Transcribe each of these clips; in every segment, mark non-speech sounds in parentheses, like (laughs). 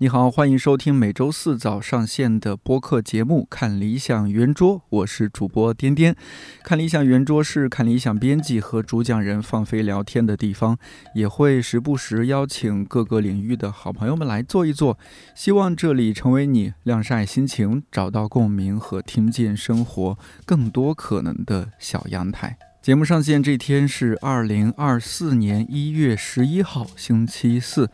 你好，欢迎收听每周四早上线的播客节目《看理想圆桌》，我是主播颠颠。看理想圆桌是看理想编辑和主讲人放飞聊天的地方，也会时不时邀请各个领域的好朋友们来坐一坐。希望这里成为你晾晒心情、找到共鸣和听见生活更多可能的小阳台。节目上线这天是二零二四年一月十一号，星期四。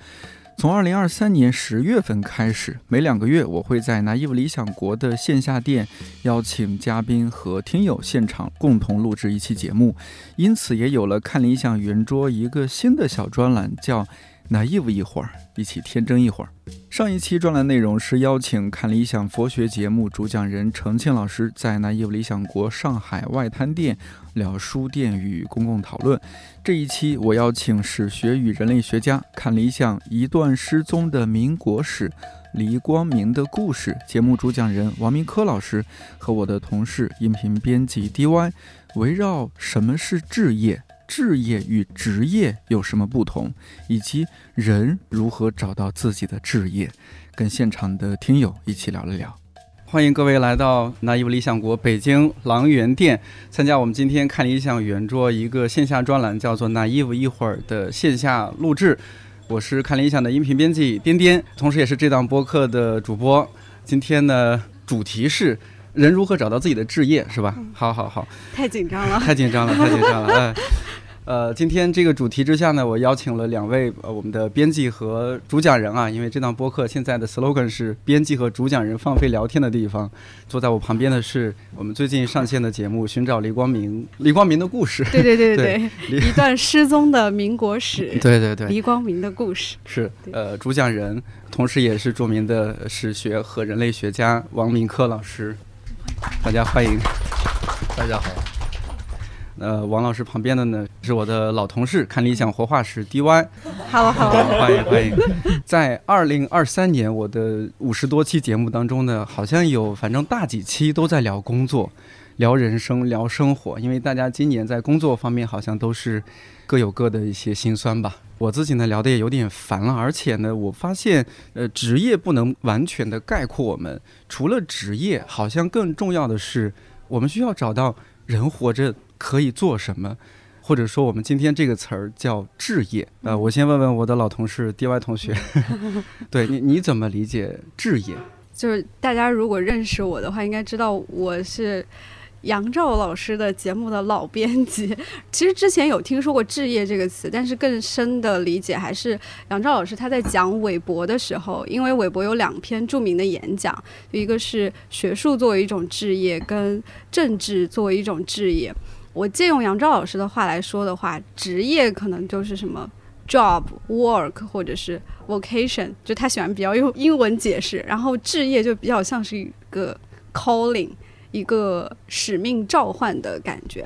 从二零二三年十月份开始，每两个月我会在 Naive 理想国的线下店邀请嘉宾和听友现场共同录制一期节目，因此也有了看理想圆桌一个新的小专栏，叫。Naive 一会儿，一起天真一会儿。上一期专栏内容是邀请看理想佛学节目主讲人程庆老师在 naive 理想国上海外滩店聊书店与公共讨论。这一期我邀请史学与人类学家看理想一段失踪的民国史黎光明的故事节目主讲人王明科老师和我的同事音频编辑 DY，围绕什么是置业。置业与职业有什么不同，以及人如何找到自己的置业，跟现场的听友一起聊了聊。欢迎各位来到拿伊夫理想国北京狼园店，参加我们今天看理想圆桌一个线下专栏，叫做“拿伊夫一会儿”的线下录制。我是看理想的音频编辑颠颠，同时也是这档播客的主播。今天呢，主题是人如何找到自己的置业，是吧？好好好，(laughs) 太紧张了，太紧张了，太紧张了，哎。呃，今天这个主题之下呢，我邀请了两位呃我们的编辑和主讲人啊，因为这档播客现在的 slogan 是编辑和主讲人放飞聊天的地方。坐在我旁边的是我们最近上线的节目《寻找黎光明》，黎光明的故事。对对对对 (laughs) 对，一段失踪的民国史。(laughs) 对对对，黎光明的故事是呃主讲人，同时也是著名的史学和人类学家王明科老师，大家欢迎。大家好。呃，王老师旁边的呢是我的老同事，看理想活化石 DY。好好，欢迎欢迎。在二零二三年，我的五十多期节目当中呢，好像有反正大几期都在聊工作、聊人生、聊生活，因为大家今年在工作方面好像都是各有各的一些心酸吧。我自己呢聊的也有点烦了，而且呢，我发现呃，职业不能完全的概括我们，除了职业，好像更重要的是，我们需要找到人活着。可以做什么，或者说我们今天这个词儿叫置业。(laughs) 呃，我先问问我的老同事 DY 同学，(laughs) 对你你怎么理解置业？就是大家如果认识我的话，应该知道我是杨照老师的节目的老编辑。(laughs) 其实之前有听说过置业这个词，但是更深的理解还是杨照老师他在讲韦伯的时候，因为韦伯有两篇著名的演讲，一个是学术作为一种置业，跟政治作为一种置业。我借用杨照老师的话来说的话，职业可能就是什么 job work 或者是 vocation，就他喜欢比较用英文解释。然后置业就比较像是一个 calling，一个使命召唤的感觉。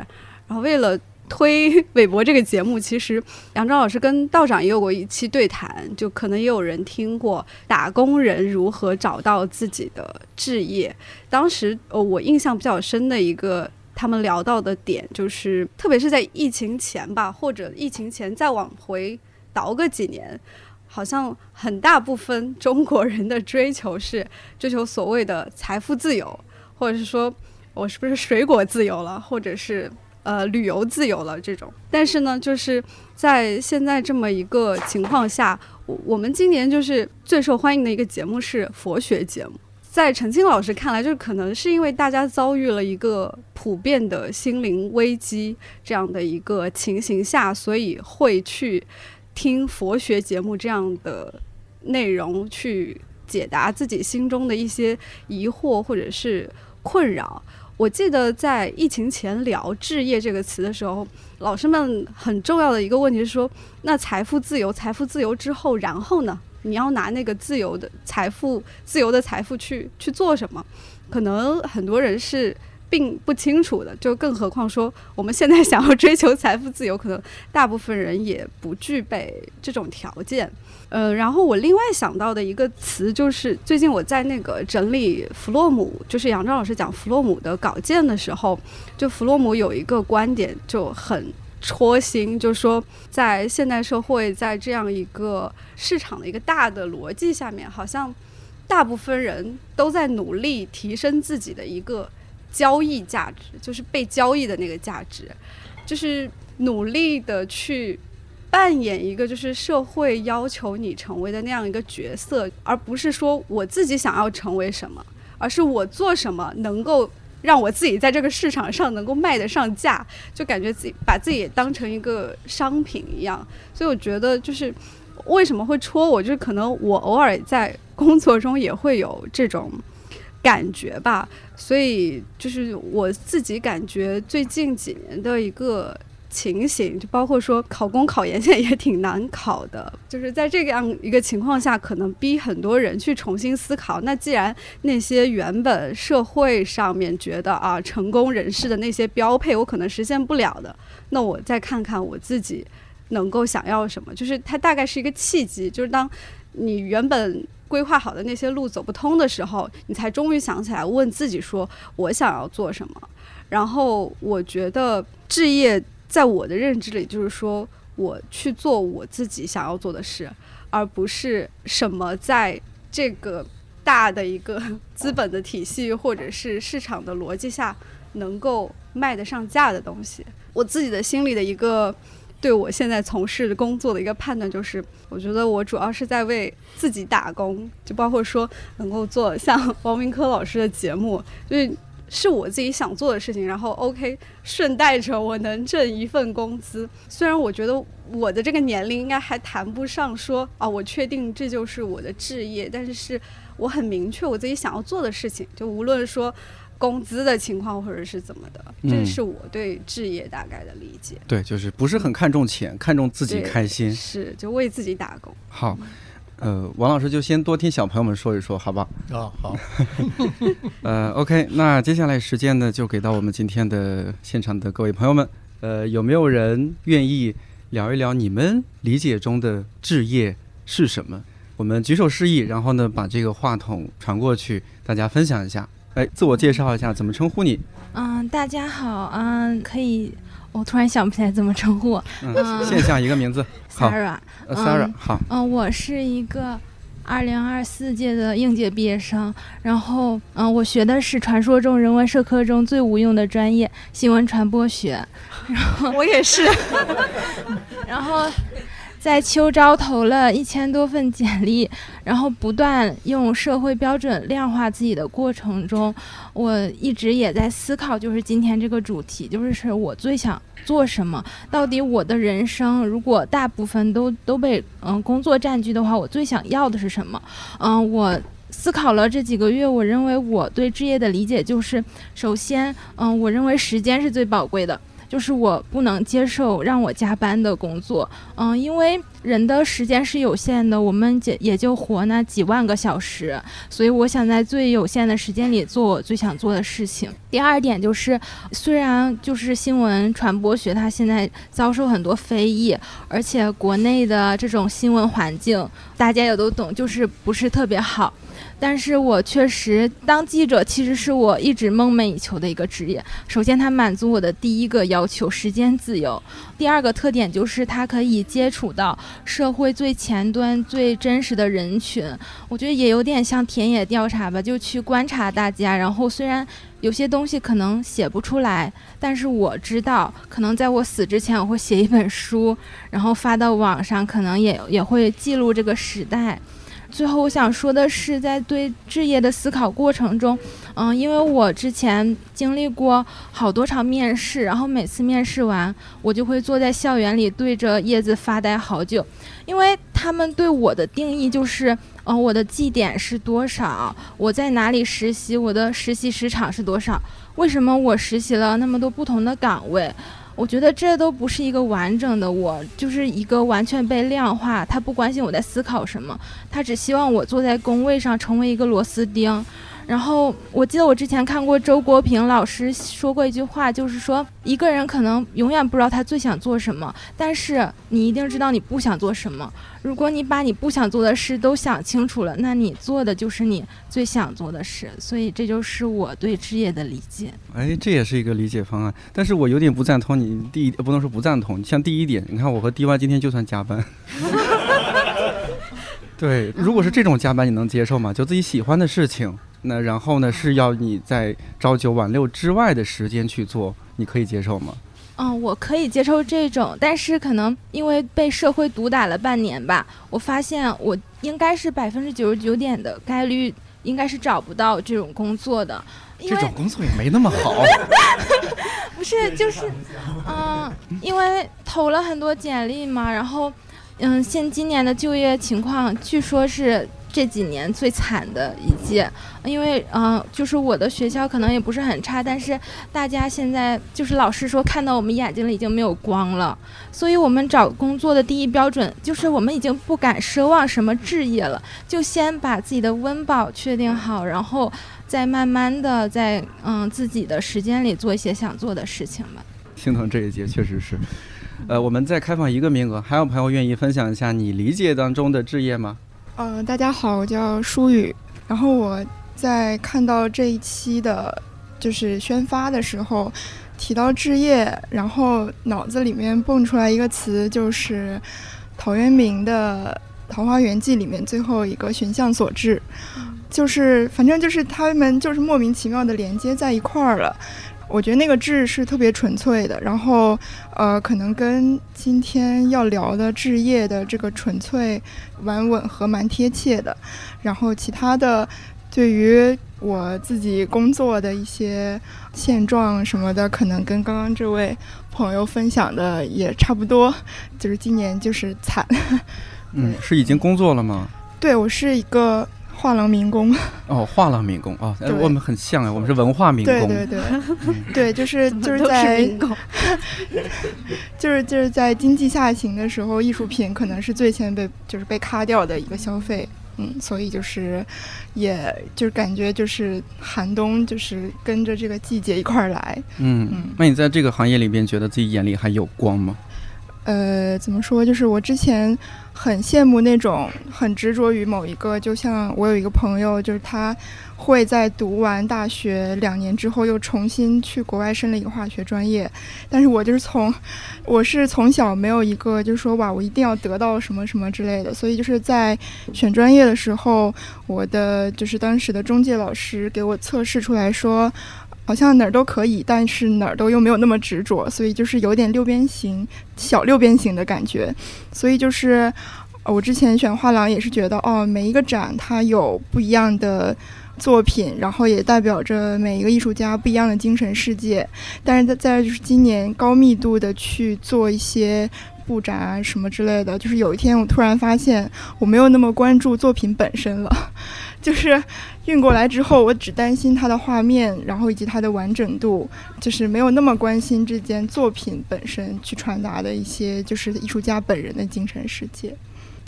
然后为了推韦伯这个节目，其实杨照老师跟道长也有过一期对谈，就可能也有人听过打工人如何找到自己的置业。当时呃，我印象比较深的一个。他们聊到的点就是，特别是在疫情前吧，或者疫情前再往回倒个几年，好像很大部分中国人的追求是追求所谓的财富自由，或者是说我是不是水果自由了，或者是呃旅游自由了这种。但是呢，就是在现在这么一个情况下，我我们今年就是最受欢迎的一个节目是佛学节目。在陈清老师看来，就是可能是因为大家遭遇了一个普遍的心灵危机这样的一个情形下，所以会去听佛学节目这样的内容，去解答自己心中的一些疑惑或者是困扰。我记得在疫情前聊置业这个词的时候，老师们很重要的一个问题是说：那财富自由，财富自由之后，然后呢？你要拿那个自由的财富、自由的财富去去做什么？可能很多人是并不清楚的。就更何况说，我们现在想要追求财富自由，可能大部分人也不具备这种条件。呃，然后我另外想到的一个词，就是最近我在那个整理弗洛姆，就是杨照老师讲弗洛姆的稿件的时候，就弗洛姆有一个观点就很戳心，就是说在现代社会，在这样一个市场的一个大的逻辑下面，好像大部分人都在努力提升自己的一个交易价值，就是被交易的那个价值，就是努力的去扮演一个就是社会要求你成为的那样一个角色，而不是说我自己想要成为什么，而是我做什么能够。让我自己在这个市场上能够卖得上价，就感觉自己把自己当成一个商品一样。所以我觉得，就是为什么会戳我，就是可能我偶尔在工作中也会有这种感觉吧。所以就是我自己感觉最近几年的一个。情形就包括说考公考研现在也挺难考的，就是在这样一个情况下，可能逼很多人去重新思考。那既然那些原本社会上面觉得啊成功人士的那些标配我可能实现不了的，那我再看看我自己能够想要什么。就是它大概是一个契机，就是当你原本规划好的那些路走不通的时候，你才终于想起来问自己说我想要做什么。然后我觉得置业。在我的认知里，就是说我去做我自己想要做的事，而不是什么在这个大的一个资本的体系或者是市场的逻辑下能够卖得上价的东西。我自己的心里的一个对我现在从事的工作的一个判断，就是我觉得我主要是在为自己打工，就包括说能够做像 (laughs) 王明科老师的节目，就是。是我自己想做的事情，然后 OK，顺带着我能挣一份工资。虽然我觉得我的这个年龄应该还谈不上说啊，我确定这就是我的置业，但是是我很明确我自己想要做的事情。就无论说工资的情况或者是怎么的，这是我对置业大概的理解。对，就是不是很看重钱，看重自己开心。是，就为自己打工。好。呃，王老师就先多听小朋友们说一说，好不好？啊，好。(laughs) 呃，OK，那接下来时间呢，就给到我们今天的现场的各位朋友们。呃，有没有人愿意聊一聊你们理解中的置业是什么？我们举手示意，然后呢，把这个话筒传过去，大家分享一下。哎，自我介绍一下，怎么称呼你？嗯，大家好，嗯，可以。我突然想不起来怎么称呼。嗯，线下一个名字。Sarah，Sarah，好。嗯，我是一个二零二四届的应届毕业生。然后，嗯，我学的是传说中人文社科中最无用的专业——新闻传播学。然后我也是。(laughs) 然后。在秋招投了一千多份简历，然后不断用社会标准量化自己的过程中，我一直也在思考，就是今天这个主题，就是是我最想做什么？到底我的人生如果大部分都都被嗯工作占据的话，我最想要的是什么？嗯，我思考了这几个月，我认为我对置业的理解就是，首先，嗯，我认为时间是最宝贵的。就是我不能接受让我加班的工作，嗯，因为人的时间是有限的，我们也也就活那几万个小时，所以我想在最有限的时间里做我最想做的事情。第二点就是，虽然就是新闻传播学它现在遭受很多非议，而且国内的这种新闻环境大家也都懂，就是不是特别好。但是我确实当记者，其实是我一直梦寐以求的一个职业。首先，它满足我的第一个要求——时间自由；第二个特点就是它可以接触到社会最前端、最真实的人群。我觉得也有点像田野调查吧，就去观察大家。然后，虽然有些东西可能写不出来，但是我知道，可能在我死之前，我会写一本书，然后发到网上，可能也也会记录这个时代。最后，我想说的是，在对置业的思考过程中，嗯，因为我之前经历过好多场面试，然后每次面试完，我就会坐在校园里对着叶子发呆好久，因为他们对我的定义就是，嗯，我的绩点是多少，我在哪里实习，我的实习时长是多少，为什么我实习了那么多不同的岗位。我觉得这都不是一个完整的我，就是一个完全被量化。他不关心我在思考什么，他只希望我坐在工位上成为一个螺丝钉。然后我记得我之前看过周国平老师说过一句话，就是说一个人可能永远不知道他最想做什么，但是你一定知道你不想做什么。如果你把你不想做的事都想清楚了，那你做的就是你最想做的事。所以这就是我对置业的理解。哎，这也是一个理解方案，但是我有点不赞同你第一，不能说不赞同。像第一点，你看我和 DY 今天就算加班。(laughs) 对，如果是这种加班，你能接受吗？就自己喜欢的事情，那然后呢是要你在朝九晚六之外的时间去做，你可以接受吗？嗯，我可以接受这种，但是可能因为被社会毒打了半年吧，我发现我应该是百分之九十九点的概率，应该是找不到这种工作的。这种工作也没那么好。(laughs) 不是，就是，嗯，因为投了很多简历嘛，然后。嗯，现今年的就业情况，据说是这几年最惨的一届，因为嗯，就是我的学校可能也不是很差，但是大家现在就是老师说看到我们眼睛里已经没有光了，所以我们找工作的第一标准就是我们已经不敢奢望什么置业了，就先把自己的温饱确定好，然后再慢慢的在嗯自己的时间里做一些想做的事情吧。心疼这一届，确实是。呃，我们再开放一个名额，还有朋友愿意分享一下你理解当中的置业吗？呃，大家好，我叫舒雨。然后我在看到这一期的，就是宣发的时候，提到置业，然后脑子里面蹦出来一个词，就是陶渊明的《桃花源记》里面最后一个“寻向所至”，就是反正就是他们就是莫名其妙的连接在一块儿了。我觉得那个质是特别纯粹的，然后，呃，可能跟今天要聊的置业的这个纯粹蛮吻合、蛮贴切的。然后其他的，对于我自己工作的一些现状什么的，可能跟刚刚这位朋友分享的也差不多，就是今年就是惨。嗯，是已经工作了吗？对，我是一个。画廊民工。哦，画廊民工哦，我们很像哎，我们是文化民工，对对对，对，就是就是在，(laughs) 就是就是在经济下行的时候，艺术品可能是最先被就是被卡掉的一个消费，嗯，所以就是，也就是感觉就是寒冬就是跟着这个季节一块儿来，嗯嗯，那你在这个行业里边觉得自己眼里还有光吗？呃，怎么说？就是我之前很羡慕那种很执着于某一个，就像我有一个朋友，就是他会在读完大学两年之后又重新去国外申了一个化学专业。但是我就是从，我是从小没有一个就是说哇，我一定要得到什么什么之类的。所以就是在选专业的时候，我的就是当时的中介老师给我测试出来说。好像哪儿都可以，但是哪儿都又没有那么执着，所以就是有点六边形、小六边形的感觉。所以就是，我之前选画廊也是觉得，哦，每一个展它有不一样的作品，然后也代表着每一个艺术家不一样的精神世界。但是在在就是今年高密度的去做一些布展啊什么之类的，就是有一天我突然发现，我没有那么关注作品本身了，(laughs) 就是。运过来之后，我只担心它的画面，然后以及它的完整度，就是没有那么关心这件作品本身去传达的一些，就是艺术家本人的精神世界。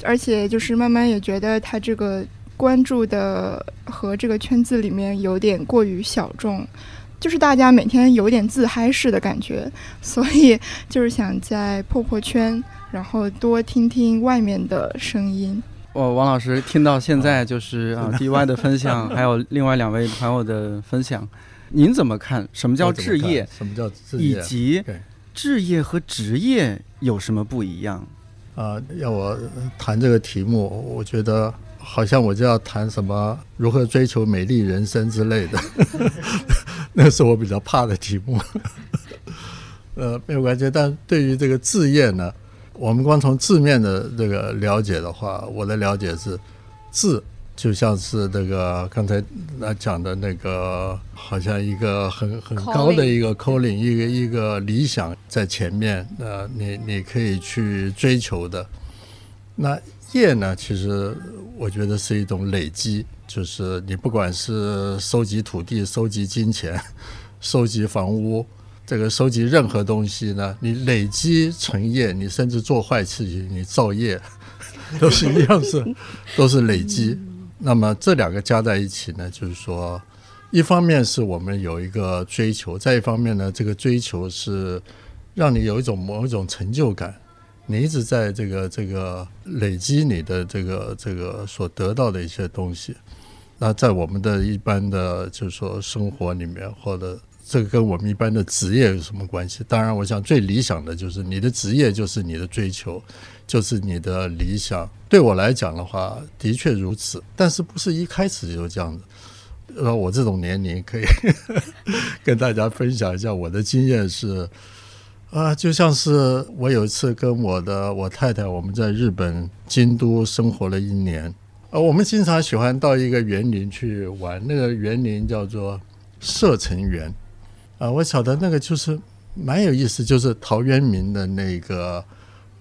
而且就是慢慢也觉得他这个关注的和这个圈子里面有点过于小众，就是大家每天有点自嗨式的感觉，(laughs) 所以就是想在破破圈，然后多听听外面的声音。我王老师听到现在就是 (laughs) 啊，DY 的分享，还有另外两位朋友的分享，您怎么看？什么叫置业？什么叫置业？以及置业和职业有什么不一样？啊，要我谈这个题目，我觉得好像我就要谈什么如何追求美丽人生之类的，(laughs) (laughs) 那是我比较怕的题目。呃，没有关系，但对于这个字业呢？我们光从字面的这个了解的话，我的了解是，字就像是那个刚才那讲的那个，好像一个很很高的一个 calling，一个一个理想在前面，呃，你你可以去追求的。那业呢，其实我觉得是一种累积，就是你不管是收集土地、收集金钱、(laughs) 收集房屋。这个收集任何东西呢，你累积成业，你甚至做坏事情，你造业，(laughs) 都是一样是，(laughs) 都是累积。那么这两个加在一起呢，就是说一方面是我们有一个追求，再一方面呢，这个追求是让你有一种某一种成就感，你一直在这个这个累积你的这个这个所得到的一些东西。那在我们的一般的就是说生活里面，或者这个跟我们一般的职业有什么关系？当然，我想最理想的就是你的职业就是你的追求，就是你的理想。对我来讲的话，的确如此，但是不是一开始就这样子。那，我这种年龄可以 (laughs) 跟大家分享一下我的经验是，啊，就像是我有一次跟我的我太太，我们在日本京都生活了一年，呃，我们经常喜欢到一个园林去玩，那个园林叫做射城园，啊，我晓得那个就是蛮有意思，就是陶渊明的那个《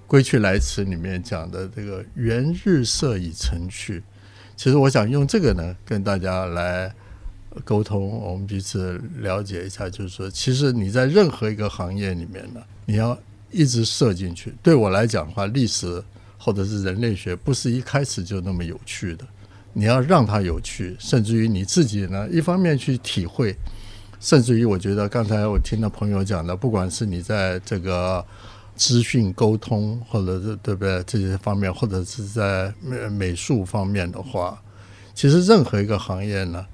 归去来辞》里面讲的这个“园日色已成趣”。其实我想用这个呢，跟大家来沟通，我们彼此了解一下。就是说，其实你在任何一个行业里面呢，你要一直射进去。对我来讲的话，历史或者是人类学不是一开始就那么有趣的，你要让它有趣，甚至于你自己呢，一方面去体会，甚至于我觉得刚才我听到朋友讲的，不管是你在这个。资讯沟通，或者是对不对这些方面，或者是在美美术方面的话，其实任何一个行业呢，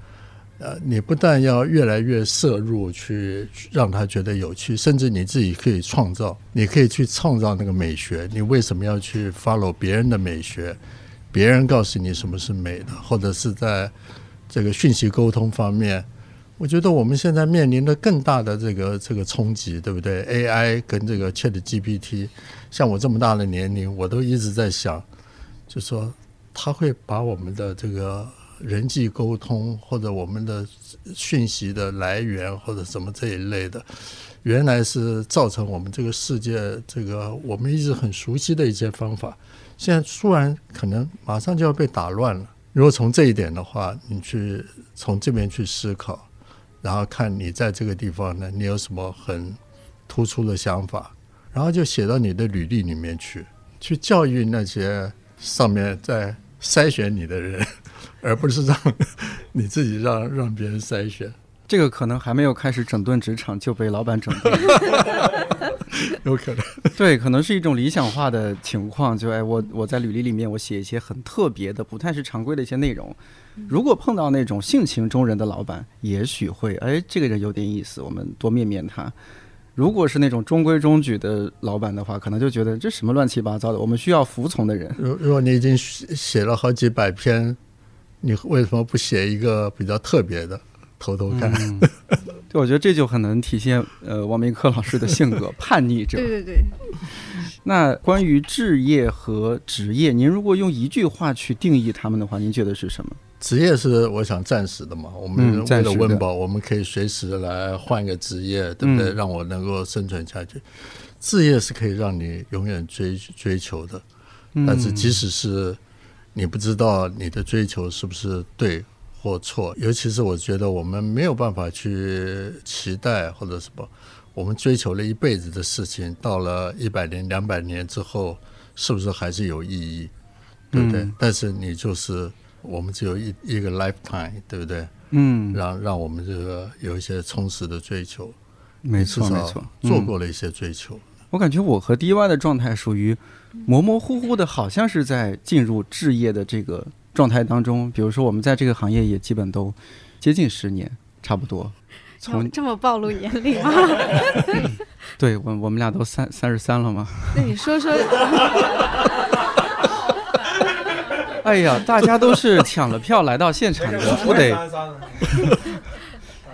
呃，你不但要越来越摄入去让他觉得有趣，甚至你自己可以创造，你可以去创造那个美学。你为什么要去 follow 别人的美学？别人告诉你什么是美的，或者是在这个讯息沟通方面。我觉得我们现在面临的更大的这个这个冲击，对不对？AI 跟这个 Chat GPT，像我这么大的年龄，我都一直在想，就说它会把我们的这个人际沟通或者我们的讯息的来源或者什么这一类的，原来是造成我们这个世界这个我们一直很熟悉的一些方法，现在突然可能马上就要被打乱了。如果从这一点的话，你去从这边去思考。然后看你在这个地方呢，你有什么很突出的想法，然后就写到你的履历里面去，去教育那些上面在筛选你的人，而不是让 (laughs) 你自己让让别人筛选。这个可能还没有开始整顿职场就被老板整顿，(laughs) 有可能。对，可能是一种理想化的情况，就哎，我我在履历里面我写一些很特别的、不太是常规的一些内容。如果碰到那种性情中人的老板，也许会哎，这个人有点意思，我们多面面他。如果是那种中规中矩的老板的话，可能就觉得这什么乱七八糟的，我们需要服从的人。如如果你已经写了好几百篇，你为什么不写一个比较特别的？偷偷看，(laughs) 对，我觉得这就很能体现呃王明科老师的性格，叛逆者。对对对。那关于置业和职业，您如果用一句话去定义他们的话，您觉得是什么？职业是我想暂时的嘛，我们为了温饱，我们可以随时来换一个职业，对不对？让我能够生存下去。置业是可以让你永远追追求的，但是即使是你不知道你的追求是不是对。或错，尤其是我觉得我们没有办法去期待或者什么，我们追求了一辈子的事情，到了一百年、两百年之后，是不是还是有意义？对不对？但是你就是我们只有一一个 lifetime，对不对？嗯，让让我们这个有一些充实的追求，没错没错，做过了一些追求。我感觉我和 DY 的状态属于模模糊糊的，好像是在进入置业的这个。状态当中，比如说我们在这个行业也基本都接近十年，差不多。从这么暴露年龄吗？(laughs) 对我，我们俩都三三十三了吗？那你说说。(laughs) 哎呀，大家都是抢了票来到现场的，不得。(laughs)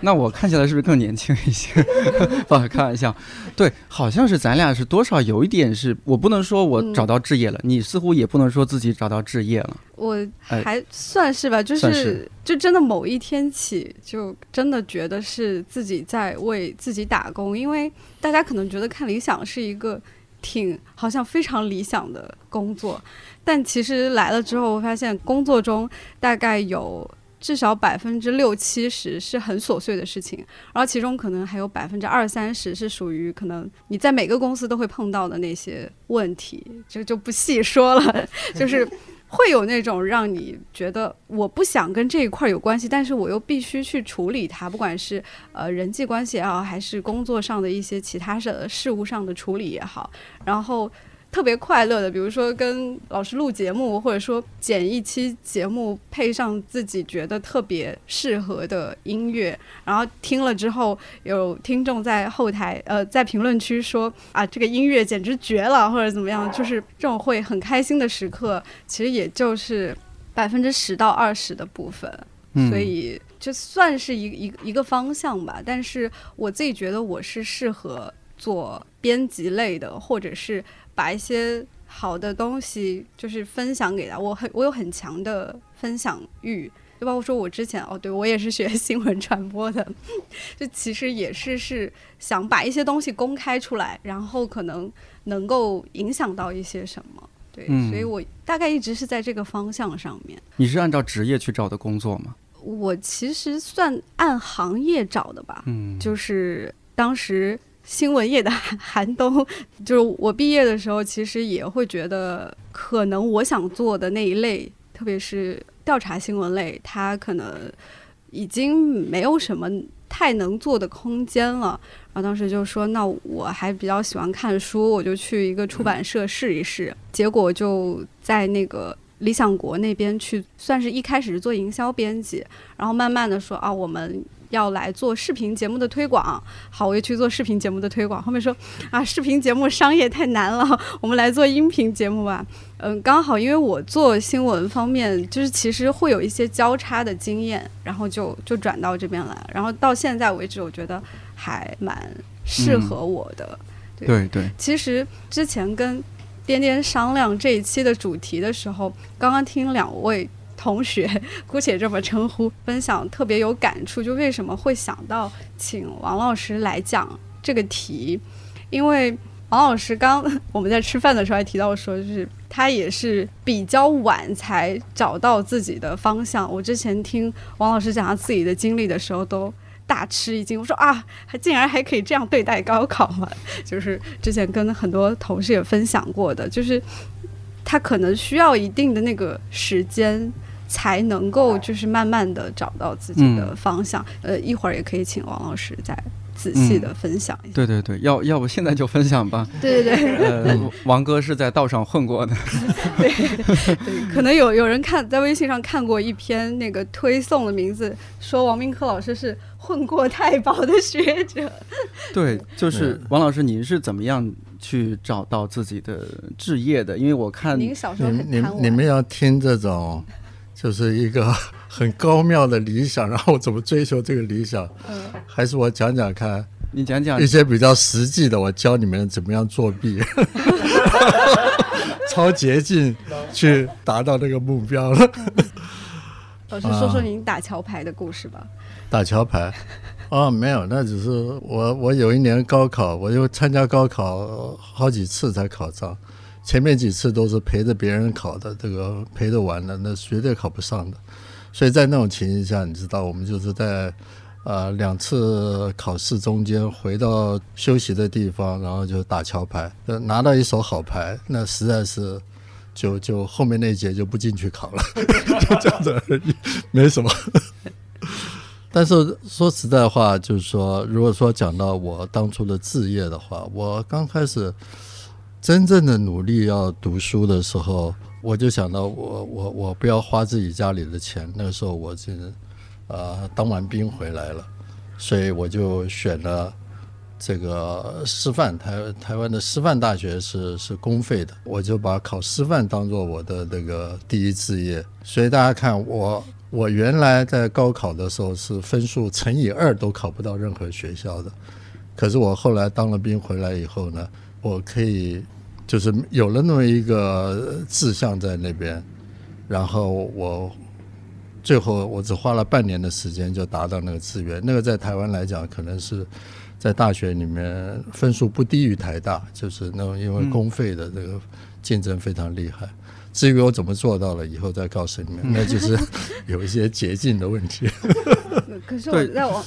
那我看起来是不是更年轻一些？(laughs) 不，开玩笑。对，好像是咱俩是多少有一点是，我不能说我找到置业了，你似乎也不能说自己找到置业了。我还算是吧，就是就真的某一天起，就真的觉得是自己在为自己打工，因为大家可能觉得看理想是一个挺好像非常理想的工作，但其实来了之后，我发现工作中大概有。至少百分之六七十是很琐碎的事情，然后其中可能还有百分之二三十是属于可能你在每个公司都会碰到的那些问题，就就不细说了。(laughs) 就是会有那种让你觉得我不想跟这一块有关系，但是我又必须去处理它，不管是呃人际关系也好，还是工作上的一些其他的事务上的处理也好，然后。特别快乐的，比如说跟老师录节目，或者说剪一期节目，配上自己觉得特别适合的音乐，然后听了之后，有听众在后台呃在评论区说啊这个音乐简直绝了，或者怎么样，就是这种会很开心的时刻，其实也就是百分之十到二十的部分，所以就算是一一一个方向吧。但是我自己觉得我是适合做编辑类的，或者是。把一些好的东西就是分享给他，我很我有很强的分享欲，就包括说我之前哦，对我也是学 (laughs) 新闻传播的，(laughs) 就其实也是是想把一些东西公开出来，然后可能能够影响到一些什么，对，所以我大概一直是在这个方向上面。你是按照职业去找的工作吗？我其实算按行业找的吧，嗯，就是当时。新闻业的寒冬，就是我毕业的时候，其实也会觉得，可能我想做的那一类，特别是调查新闻类，它可能已经没有什么太能做的空间了。然后当时就说，那我还比较喜欢看书，我就去一个出版社试一试。结果就在那个理想国那边去，算是一开始是做营销编辑，然后慢慢的说啊，我们。要来做视频节目的推广，好，我又去做视频节目的推广。后面说啊，视频节目商业太难了，我们来做音频节目吧。(laughs) 嗯，刚好因为我做新闻方面，就是其实会有一些交叉的经验，然后就就转到这边来。然后到现在为止，我觉得还蛮适合我的。对对，其实之前跟颠颠商量这一期的主题的时候，刚刚听两位。同学，姑且这么称呼，分享特别有感触。就为什么会想到请王老师来讲这个题？因为王老师刚我们在吃饭的时候还提到说，就是他也是比较晚才找到自己的方向。我之前听王老师讲他自己的经历的时候，都大吃一惊。我说啊，还竟然还可以这样对待高考吗？(laughs) 就是之前跟很多同事也分享过的，就是他可能需要一定的那个时间。才能够就是慢慢的找到自己的方向。呃，一会儿也可以请王老师再仔细的分享一下。对对对，要要不现在就分享吧。(laughs) 对对对。呃，王哥是在道上混过的。(laughs) 对对，可能有有人看在微信上看过一篇那个推送的名字，说王明科老师是混过太保的学者。(laughs) 对，就是王老师，您是怎么样去找到自己的置业的？因为我看您小时候很贪你们要听这种。就是一个 (laughs) 很高妙的理想，(laughs) 然后怎么追求这个理想？嗯，还是我讲讲看。你讲讲一些比较实际的，我教你们怎么样作弊，(laughs) 超捷径去达到那个目标了。老师说说您打桥牌的故事吧。打桥牌？哦，没有，那只是我我有一年高考，我又参加高考好几次才考上。前面几次都是陪着别人考的，这个陪着玩的，那绝对考不上的。所以在那种情形下，你知道，我们就是在呃两次考试中间回到休息的地方，然后就打桥牌，拿到一手好牌，那实在是就就后面那一节就不进去考了，就 (laughs) 这样子而已，没什么。(laughs) 但是说实在话，就是说，如果说讲到我当初的志业的话，我刚开始。真正的努力要读书的时候，我就想到我我我不要花自己家里的钱。那个时候我就，呃，当完兵回来了，所以我就选了这个师范台台湾的师范大学是是公费的，我就把考师范当做我的那个第一志业。所以大家看我我原来在高考的时候是分数乘以二都考不到任何学校的，可是我后来当了兵回来以后呢。我可以，就是有了那么一个志向在那边，然后我最后我只花了半年的时间就达到那个志愿。那个在台湾来讲，可能是在大学里面分数不低于台大，就是那种因为公费的这个竞争非常厉害。至于我怎么做到了，以后再告诉你们，那就是有一些捷径的问题。(laughs) 可是我在我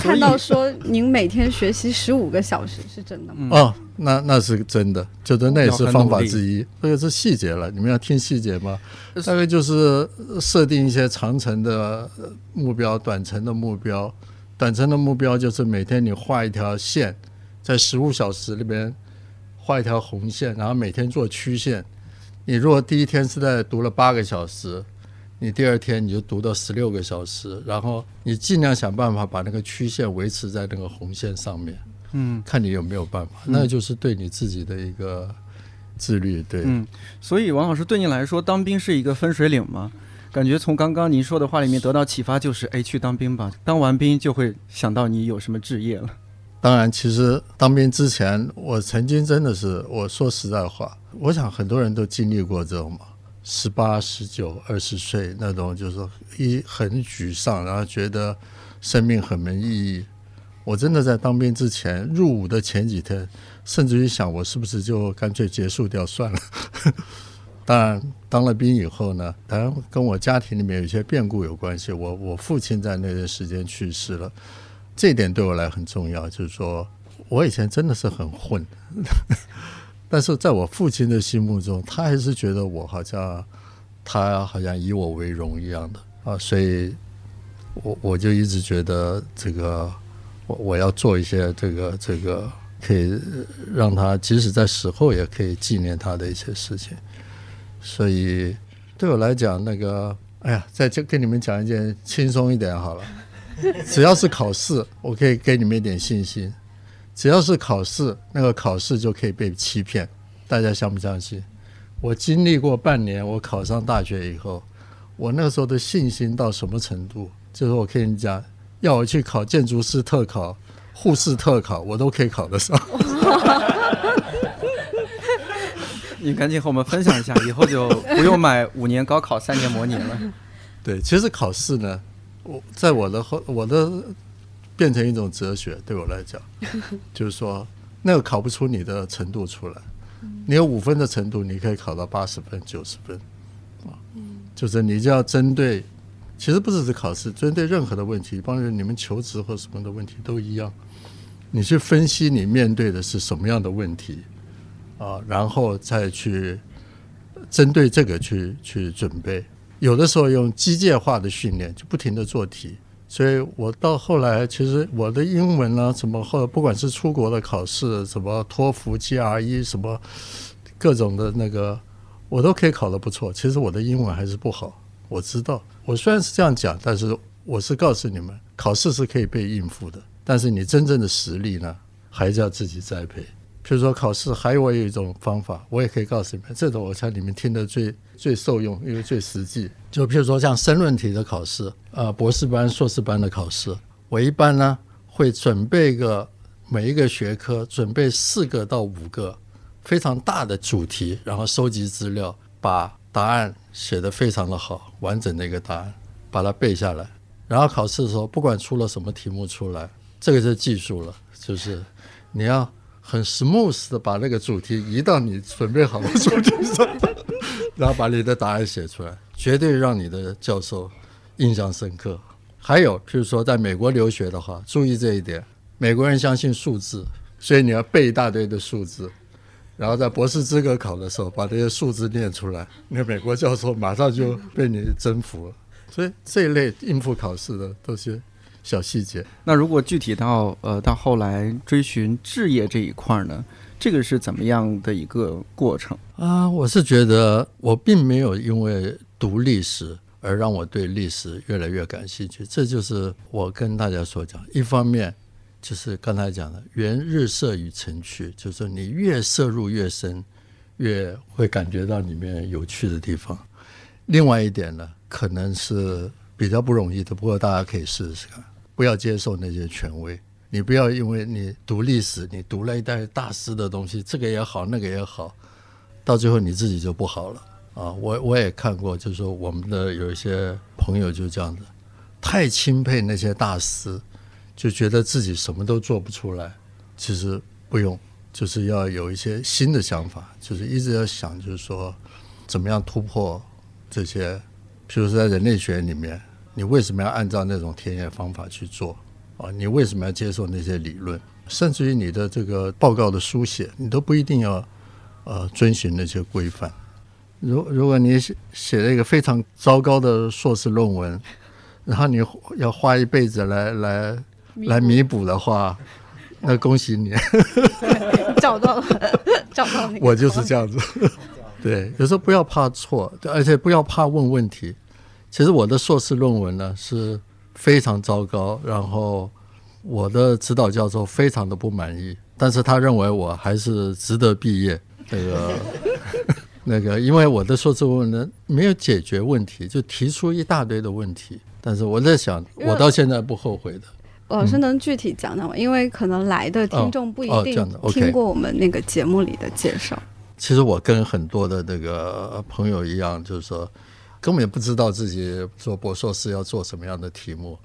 看到说您每天学习十五个小时，是真的吗？哦，那那是真的，就是那也是方法之一。这个是细节了，你们要听细节吗？大概就是设定一些长程的目标、短程的目标。短程的目标就是每天你画一条线，在十五小时里边画一条红线，然后每天做曲线。你如果第一天是在读了八个小时。你第二天你就读到十六个小时，然后你尽量想办法把那个曲线维持在那个红线上面，嗯，看你有没有办法，那就是对你自己的一个自律，对，嗯，所以王老师对你来说，当兵是一个分水岭吗？感觉从刚刚您说的话里面得到启发，就是哎，去当兵吧，当完兵就会想到你有什么志业了。当然，其实当兵之前，我曾经真的是，我说实在话，我想很多人都经历过这种嘛。十八、十九、二十岁那种，就是说一很沮丧，然后觉得生命很没意义。我真的在当兵之前入伍的前几天，甚至于想我是不是就干脆结束掉算了。(laughs) 当然，当了兵以后呢，当然跟我家庭里面有一些变故有关系。我我父亲在那段时间去世了，这点对我来很重要。就是说我以前真的是很混。但是在我父亲的心目中，他还是觉得我好像他好像以我为荣一样的啊，所以我我就一直觉得这个我我要做一些这个这个可以让他即使在死后也可以纪念他的一些事情。所以对我来讲，那个哎呀，再就跟你们讲一件轻松一点好了，只要是考试，我可以给你们一点信心。只要是考试，那个考试就可以被欺骗，大家相不相信？我经历过半年，我考上大学以后，我那时候的信心到什么程度？就是我跟你讲，要我去考建筑师特考、护士特考，我都可以考得上。(laughs) 你赶紧和我们分享一下，以后就不用买五年高考、三年模拟了。对，其实考试呢，我在我的后我的。变成一种哲学，对我来讲，(laughs) 就是说，那个考不出你的程度出来。你有五分的程度，你可以考到八十分、九十分，啊，就是你就要针对，其实不只是考试，针对任何的问题，帮助你们求职或什么的问题都一样，你去分析你面对的是什么样的问题，啊，然后再去针对这个去去准备。有的时候用机械化的训练，就不停的做题。所以我到后来，其实我的英文呢，什么后不管是出国的考试，什么托福、GRE，什么各种的那个，我都可以考得不错。其实我的英文还是不好，我知道。我虽然是这样讲，但是我是告诉你们，考试是可以被应付的，但是你真正的实力呢，还是要自己栽培。比如说考试，还有我有一种方法，我也可以告诉你们，这种我猜你们听得最最受用，因为最实际。就譬如说像申论题的考试，呃，博士班、硕士班的考试，我一般呢会准备个每一个学科准备四个到五个非常大的主题，然后收集资料，把答案写得非常的好，完整的一个答案，把它背下来。然后考试的时候，不管出了什么题目出来，这个是技术了，就是你要。很 smooth 的把那个主题移到你准备好的主题上，(laughs) 然后把你的答案写出来，绝对让你的教授印象深刻。还有，譬如说在美国留学的话，注意这一点：美国人相信数字，所以你要背一大堆的数字，然后在博士资格考的时候把这些数字念出来，那美国教授马上就被你征服了。所以这一类应付考试的都是。小细节。那如果具体到呃到后来追寻置业这一块呢，这个是怎么样的一个过程啊？我是觉得我并没有因为读历史而让我对历史越来越感兴趣。这就是我跟大家所讲，一方面就是刚才讲的“缘日色与城区”，就是你越摄入越深，越会感觉到里面有趣的地方。另外一点呢，可能是比较不容易的，不过大家可以试试看。不要接受那些权威，你不要因为你读历史，你读了一代大师的东西，这个也好，那个也好，到最后你自己就不好了啊！我我也看过，就是说我们的有一些朋友就这样子，太钦佩那些大师，就觉得自己什么都做不出来。其实不用，就是要有一些新的想法，就是一直要想，就是说怎么样突破这些，譬如说在人类学里面。你为什么要按照那种田野方法去做啊？你为什么要接受那些理论？甚至于你的这个报告的书写，你都不一定要呃遵循那些规范。如如果你写写了一个非常糟糕的硕士论文，然后你要花一辈子来来来弥补的话，那恭喜你，(laughs) 找到了，(laughs) 找到了。我就是这样子。(laughs) 对，有时候不要怕错，而且不要怕问问题。其实我的硕士论文呢是非常糟糕，然后我的指导教授非常的不满意，但是他认为我还是值得毕业。那个 (laughs) 那个，因为我的硕士论文呢没有解决问题，就提出一大堆的问题。但是我在想，我到现在不后悔的。老师能具体讲讲吗？因为可能来的听众不一定听过我们那个节目里的介绍。其实我跟很多的那个朋友一样，就是说根本也不知道自己做博硕士要做什么样的题目。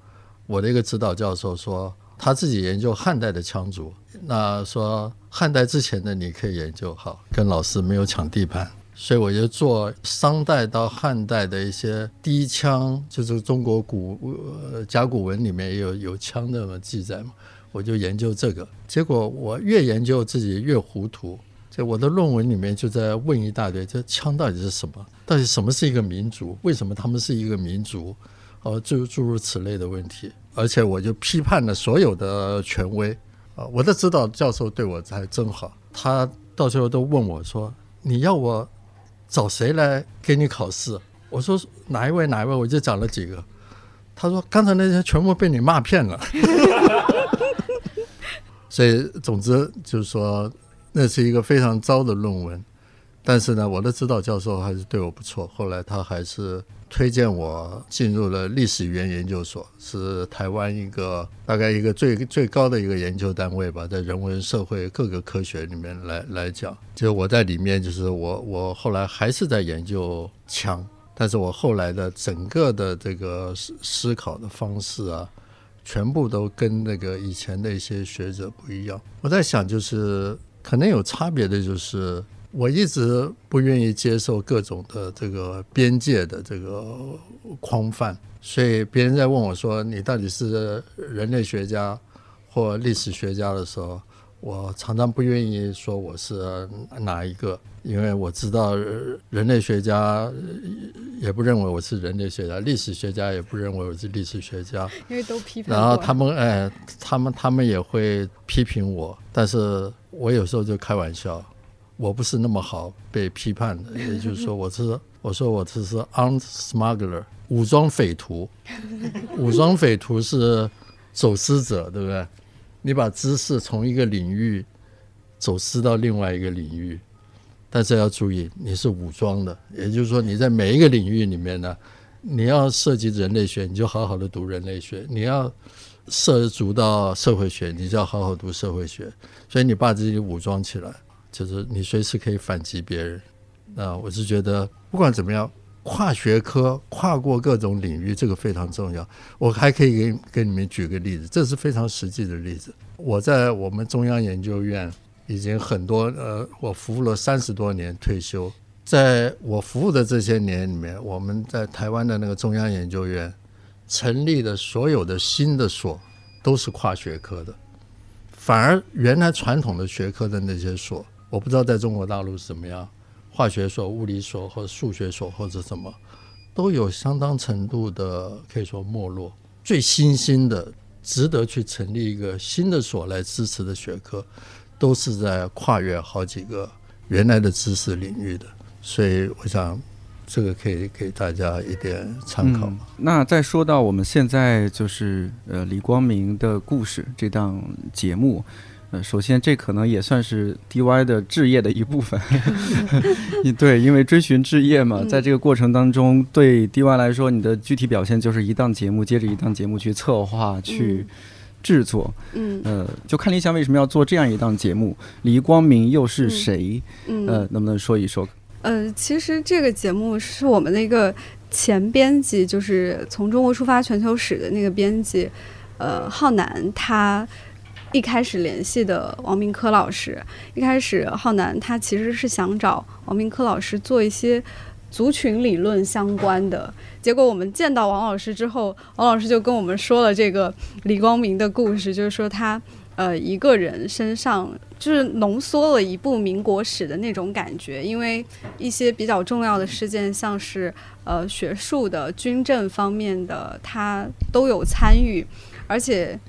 我的一个指导教授说，他自己研究汉代的羌族，那说汉代之前的你可以研究好，跟老师没有抢地盘。所以我就做商代到汉代的一些低羌，就是中国古呃甲骨文里面也有有羌的记载嘛，我就研究这个。结果我越研究自己越糊涂，在我的论文里面就在问一大堆，这枪到底是什么？到底什么是一个民族？为什么他们是一个民族？哦，诸诸如此类的问题。而且我就批判了所有的权威啊，我的指导教授对我还真好，他到最后都问我说：“你要我找谁来给你考试？”我说：“哪一位哪一位？”我就讲了几个。他说：“刚才那些全部被你骂骗了。(laughs) ”所以，总之就是说，那是一个非常糟的论文。但是呢，我的指导教授还是对我不错。后来他还是推荐我进入了历史语言研究所，是台湾一个大概一个最最高的一个研究单位吧，在人文社会各个科学里面来来讲。就我在里面，就是我我后来还是在研究枪，但是我后来的整个的这个思思考的方式啊，全部都跟那个以前的一些学者不一样。我在想，就是可能有差别的，就是我一直不愿意接受各种的这个边界的这个框范，所以别人在问我说你到底是人类学家或历史学家的时候，我常常不愿意说我是哪一个，因为我知道呃人类学家也不认为我是人类学家，历史学家也不认为我是历史学家，(laughs) 因为都批判然后他们哎，他们他们也会批评我，但是我有时候就开玩笑，我不是那么好被批判的，(laughs) 也就是说我是我说我这是 armed smuggler 武装匪徒，(laughs) 武装匪徒是走私者，对不对？你把知识从一个领域走私到另外一个领域，但是要注意，你是武装的，也就是说你在每一个领域里面呢，你要涉及人类学，你就好好的读人类学；你要涉足到社会学，你就要好好读社会学。所以你把自己武装起来，就是你随时可以反击别人。那我是觉得，不管怎么样，跨学科、跨过各种领域，这个非常重要。我还可以给给你们举个例子，这是非常实际的例子。我在我们中央研究院已经很多呃，我服务了三十多年，退休。在我服务的这些年里面，我们在台湾的那个中央研究院成立的所有的新的所都是跨学科的，反而原来传统的学科的那些所，我不知道在中国大陆是怎么样，化学所、物理所或数学所或者什么，都有相当程度的可以说没落。最新兴的、值得去成立一个新的所来支持的学科，都是在跨越好几个原来的知识领域的。所以我想，这个可以给大家一点参考。嗯。那再说到我们现在就是呃李光明的故事这档节目，呃，首先这可能也算是 DY 的置业的一部分，(laughs) (laughs) 对，因为追寻置业嘛，嗯在这个过程当中，对 DY 来说，你的具体表现就是一档节目接着一档节目去策划去。制作，嗯呃，就看理想为什么要做这样一档节目，李光明又是谁？嗯呃，能不能说一说？呃，其实这个节目是我们的一个前编辑，就是从中国出发全球史的那个编辑，呃，浩南他一开始联系的王明科老师。一开始浩南他其实是想找王明科老师做一些族群理论相关的。结果我们见到王老师之后，王老师就跟我们说了这个李光明的故事，就是说他呃一个人身上就是浓缩了一部民国史的那种感觉，因为一些比较重要的事件，像是呃学术的、军政方面的，他都有参与，而且。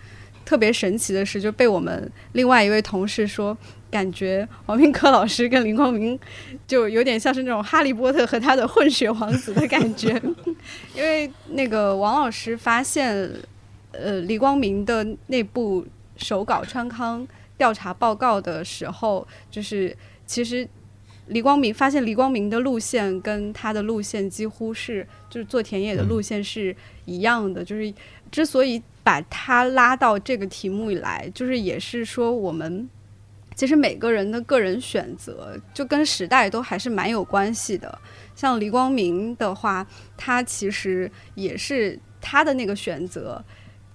特别神奇的是，就被我们另外一位同事说，感觉王明科老师跟林光明就有点像是那种哈利波特和他的混血王子的感觉。(laughs) 因为那个王老师发现，呃，李光明的那部手稿川康调查报告的时候，就是其实李光明发现李光明的路线跟他的路线几乎是就是做田野的路线是一样的，就是之所以。把他拉到这个题目以来，就是也是说，我们其实每个人的个人选择，就跟时代都还是蛮有关系的。像黎光明的话，他其实也是他的那个选择，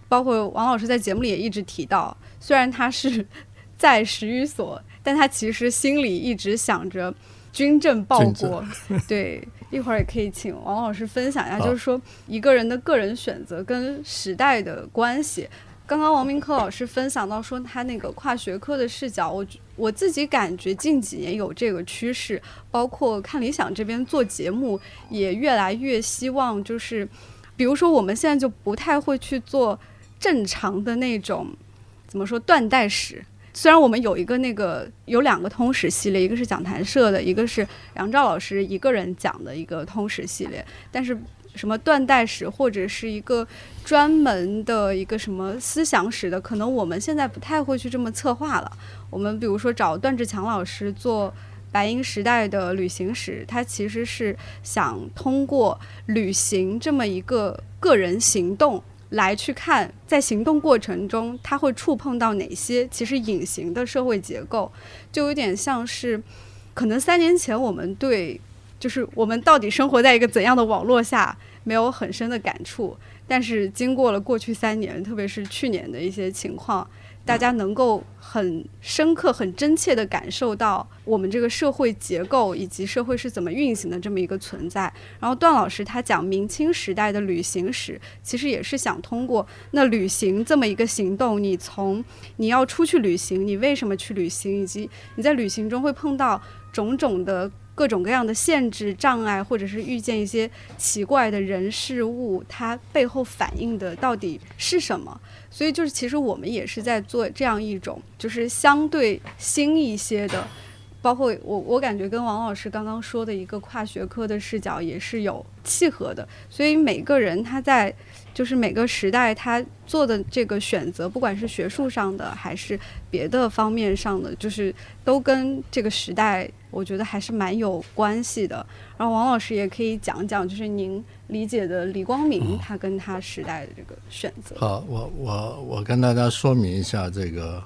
包括王老师在节目里也一直提到，虽然他是 (laughs) 在十余所，但他其实心里一直想着军政报国，(laughs) 对。一会儿也可以请王老师分享一下，就是说一个人的个人选择跟时代的关系。刚刚王明科老师分享到说他那个跨学科的视角，我我自己感觉近几年有这个趋势，包括看理想这边做节目也越来越希望，就是比如说我们现在就不太会去做正常的那种怎么说断代史。虽然我们有一个那个有两个通史系列，一个是讲坛社的，一个是杨照老师一个人讲的一个通史系列，但是什么断代史或者是一个专门的一个什么思想史的，可能我们现在不太会去这么策划了。我们比如说找段志强老师做白银时代的旅行史，他其实是想通过旅行这么一个个人行动。来去看，在行动过程中，它会触碰到哪些其实隐形的社会结构，就有点像是，可能三年前我们对，就是我们到底生活在一个怎样的网络下，没有很深的感触，但是经过了过去三年，特别是去年的一些情况。大家能够很深刻、很真切地感受到我们这个社会结构以及社会是怎么运行的这么一个存在。然后段老师他讲明清时代的旅行史，其实也是想通过那旅行这么一个行动，你从你要出去旅行，你为什么去旅行，以及你在旅行中会碰到种种的。各种各样的限制、障碍，或者是遇见一些奇怪的人事物，它背后反映的到底是什么？所以，就是其实我们也是在做这样一种，就是相对新一些的，包括我，我感觉跟王老师刚刚说的一个跨学科的视角也是有契合的。所以，每个人他在。就是每个时代他做的这个选择，不管是学术上的还是别的方面上的，就是都跟这个时代，我觉得还是蛮有关系的。然后王老师也可以讲讲，就是您理解的李光明他跟他时代的这个选择。好，我我我跟大家说明一下这个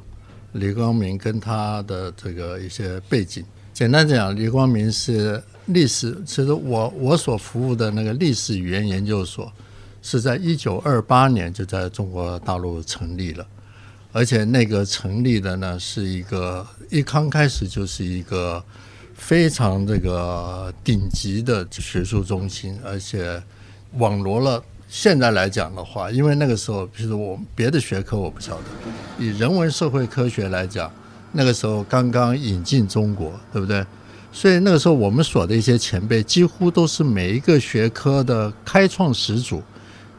李光明跟他的这个一些背景。简单讲，李光明是历史，其实我我所服务的那个历史语言研究所。是在一九二八年就在中国大陆成立了，而且那个成立的呢是一个一刚开始就是一个非常这个顶级的学术中心，而且网罗了现在来讲的话，因为那个时候，比如我别的学科我不晓得，以人文社会科学来讲，那个时候刚刚引进中国，对不对？所以那个时候我们所的一些前辈几乎都是每一个学科的开创始祖。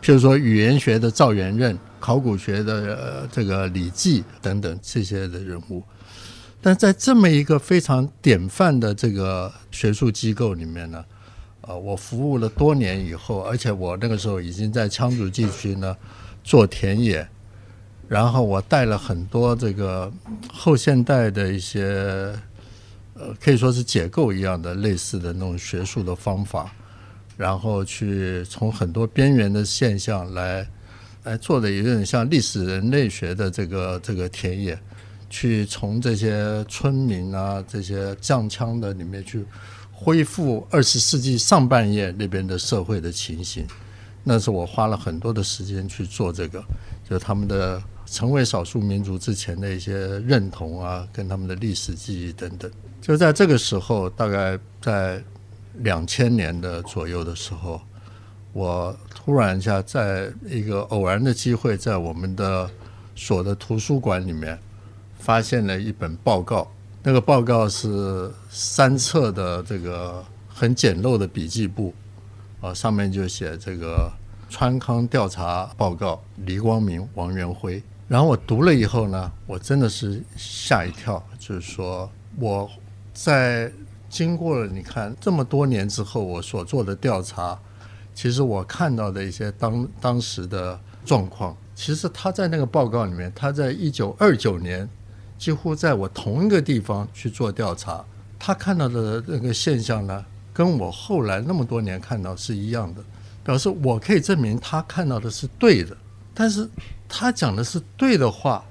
譬如说语言学的赵元任，考古学的这个李济等等这些的人物，但在这么一个非常典范的这个学术机构里面呢，呃，我服务了多年以后，而且我那个时候已经在羌族地区呢做田野，然后我带了很多这个后现代的一些呃可以说是解构一样的类似的那种学术的方法。然后去从很多边缘的现象来来做的有点像历史人类学的这个这个田野，去从这些村民啊这些降枪的里面去恢复二十世纪上半叶那边的社会的情形。那是我花了很多的时间去做这个，就他们的成为少数民族之前的一些认同啊，跟他们的历史记忆等等。就在这个时候，大概在。两千年的左右的时候，我突然一下在一个偶然的机会，在我们的所的图书馆里面发现了一本报告。那个报告是三册的这个很简陋的笔记簿，啊，上面就写这个川康调查报告，黎光明、王元辉。然后我读了以后呢，我真的是吓一跳，就是说我在经过了你看这么多年之后，我所做的调查，其实我看到的一些当当时的状况，其实他在那个报告里面，他在一九二九年。几乎在我同一个地方去做调查，他看到的那个现象呢，跟我后来那么多年看到是一样的，表示我可以证明他看到的是对的。但是他讲的是对的话，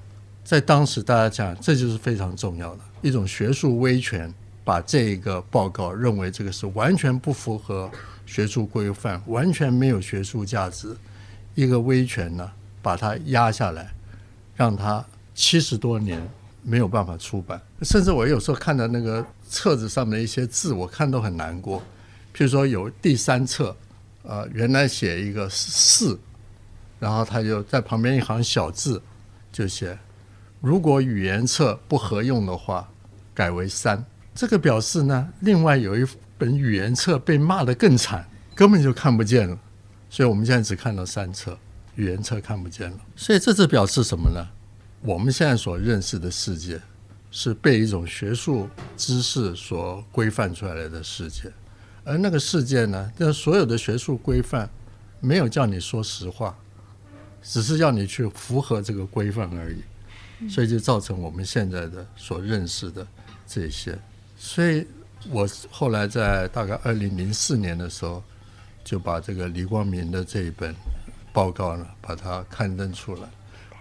在当时大家讲，这就是非常重要的一种学术威权，把这个报告认为这个是完全不符合学术规范，完全没有学术价值，一个威权呢，把它压下来，让他七十多年。没有办法出版，甚至我有时候看到那个册子上面的一些字，我看都很难过。譬如说有第三册，呃，原来写一个四，然后他就在旁边一行小字就写：如果语言册不合用的话，改为三。这个表示呢，另外有一本语言册被骂得更惨，根本就看不见了。所以我们现在只看到三册，语言册看不见了。所以这是表示什么呢？我们现在所认识的世界，是被一种学术知识所规范出来的世界，而那个世界呢，这所有的学术规范没有叫你说实话，只是要你去符合这个规范而已，所以就造成我们现在的所认识的这些。所以我后来在大概二零零四年的时候，就把这个李光明的这一本报告呢，把它刊登出来。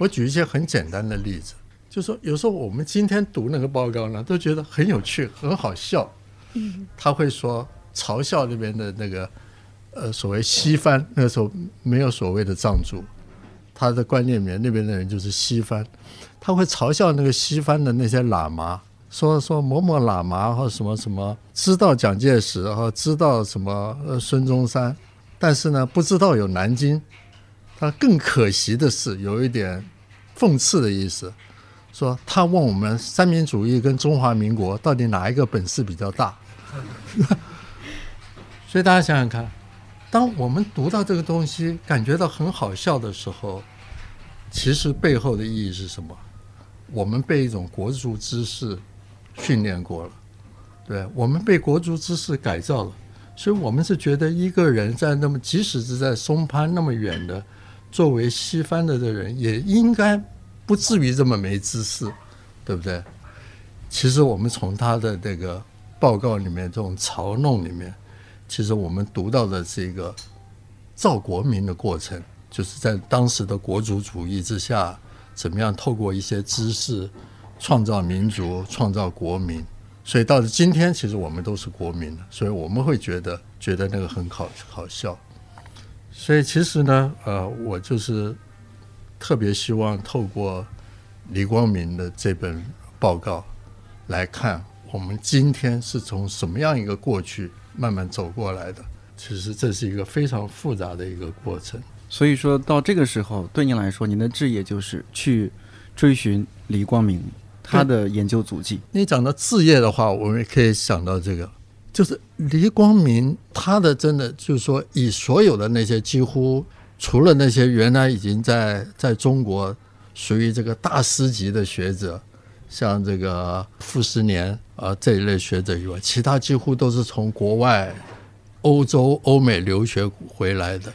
我举一些很简单的例子，就说有时候我们今天读那个报告呢，都觉得很有趣、很好笑。嗯，他会说嘲笑那边的那个呃所谓西番，那时候没有所谓的藏族，他的观念里面那边的人就是西番，他会嘲笑那个西番的那些喇嘛，说说某某喇嘛或什么什么知道蒋介石和知道什么呃孙中山，但是呢不知道有南京。他更可惜的是有一点。讽刺的意思，说他问我们三民主义跟中华民国到底哪一个本事比较大？(laughs) 所以大家想想看，当我们读到这个东西感觉到很好笑的时候，其实背后的意义是什么？我们被一种国族知识训练过了，对，我们被国族知识改造了，所以我们是觉得一个人在那么即使是在松潘那么远的，作为西方的的人也应该。不至于这么没知识，对不对？其实我们从他的这个报告里面，这种嘲弄里面，其实我们读到的是一个造国民的过程，就是在当时的国族主义之下，怎么样透过一些知识创造民族、创造国民。所以到了今天，其实我们都是国民，所以我们会觉得觉得那个很好好笑。所以其实呢，呃，我就是。特别希望透过李光明的这本报告来看，我们今天是从什么样一个过去慢慢走过来的。其实这是一个非常复杂的一个过程。所以说到这个时候，对您来说，您的志业就是去追寻李光明他的研究足迹。你讲到志业的话，我们也可以想到这个，就是李光明他的真的就是说，以所有的那些几乎。除了那些原来已经在在中国属于这个大师级的学者，像这个傅斯年啊这一类学者以外，其他几乎都是从国外、欧洲、欧美留学回来的。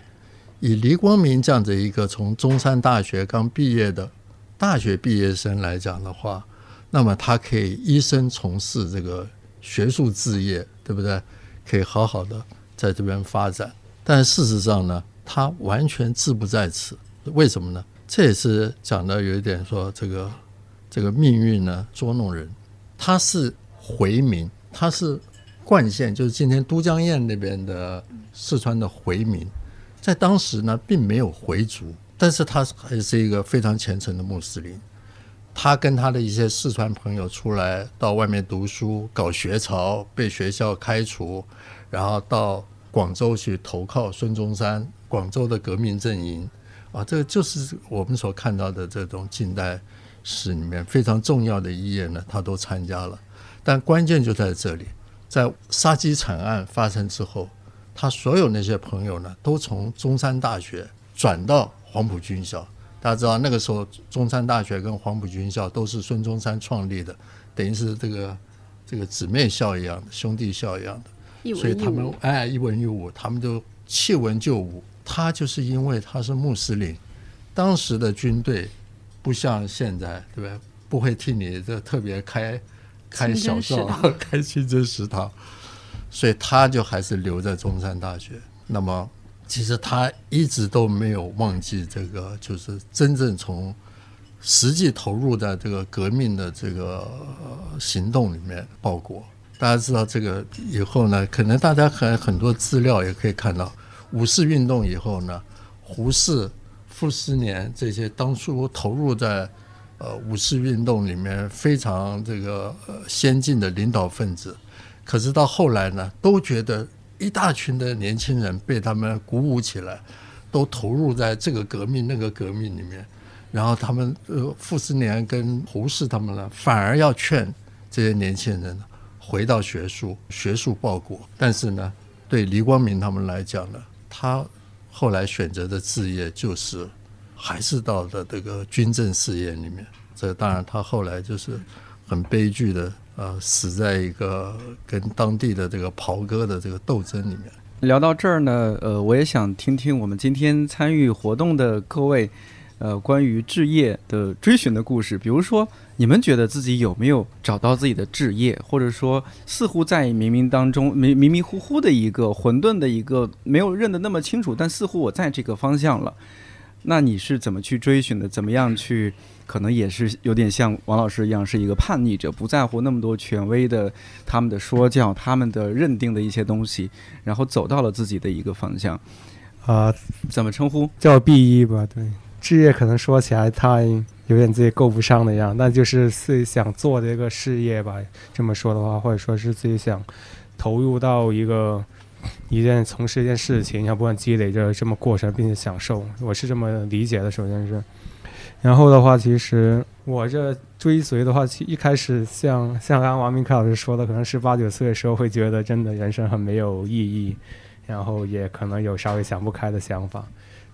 以黎光明这样的一个从中山大学刚毕业的大学毕业生来讲的话，那么他可以一生从事这个学术事业，对不对？可以好好的在这边发展。但事实上呢？他完全志不在此，为什么呢？这也是讲的有一点说，这个这个命运呢捉弄人。他是回民，他是冠县，就是今天都江堰那边的四川的回民，在当时呢并没有回族，但是他还是一个非常虔诚的穆斯林。他跟他的一些四川朋友出来到外面读书，搞学潮，被学校开除，然后到广州去投靠孙中山，广州的革命阵营啊，这个就是我们所看到的这种近代史里面非常重要的一页呢，他都参加了。但关键就在这里，在杀鸡惨案发生之后，他所有那些朋友呢，都从中山大学转到黄埔军校。大家知道那个时候，中山大学跟黄埔军校都是孙中山创立的，等于是这个这个姊妹校一样的兄弟校一样的，所以他们哎一文一武，他们都弃文就武。他就是因为他是穆斯林，当时的军队不像现在，对不对？不会替你这特别开开小灶、(laughs) 开清真食堂，所以他就还是留在中山大学。那么。其实他一直都没有忘记这个，就是真正从实际投入在这个革命的这个行动里面报国。大家知道这个以后呢，可能大家很很多资料也可以看到，五四运动以后呢，胡适、傅斯年这些当初投入在呃五四运动里面非常这个呃先进的领导分子，可是到后来呢，都觉得。一大群的年轻人被他们鼓舞起来，都投入在这个革命、那个革命里面。然后他们呃，傅斯年跟胡适他们呢，反而要劝这些年轻人回到学术、学术报国。但是呢，对李光明他们来讲呢，他后来选择的职业就是还是到了这个军政事业里面。这当然，他后来就是很悲剧的。呃，死在一个跟当地的这个袍哥的这个斗争里面。聊到这儿呢，呃，我也想听听我们今天参与活动的各位，呃，关于置业的追寻的故事。比如说，你们觉得自己有没有找到自己的置业，或者说，似乎在冥冥当中迷迷迷糊糊的一个混沌的一个没有认得那么清楚，但似乎我在这个方向了。那你是怎么去追寻的？怎么样去？可能也是有点像王老师一样，是一个叛逆者，不在乎那么多权威的他们的说教，他们的认定的一些东西，然后走到了自己的一个方向。啊，怎么称呼？叫 B 一吧。对，事业可能说起来太有点自己够不上的样，那就是自己想做的一个事业吧。这么说的话，或者说是自己想投入到一个一件从事一件事情，要不然积累着这么过程，并且享受。我是这么理解的。首先是。然后的话，其实我这追随的话，其一开始像像刚刚王明凯老师说的，可能是八九岁的时候会觉得真的人生很没有意义，然后也可能有稍微想不开的想法。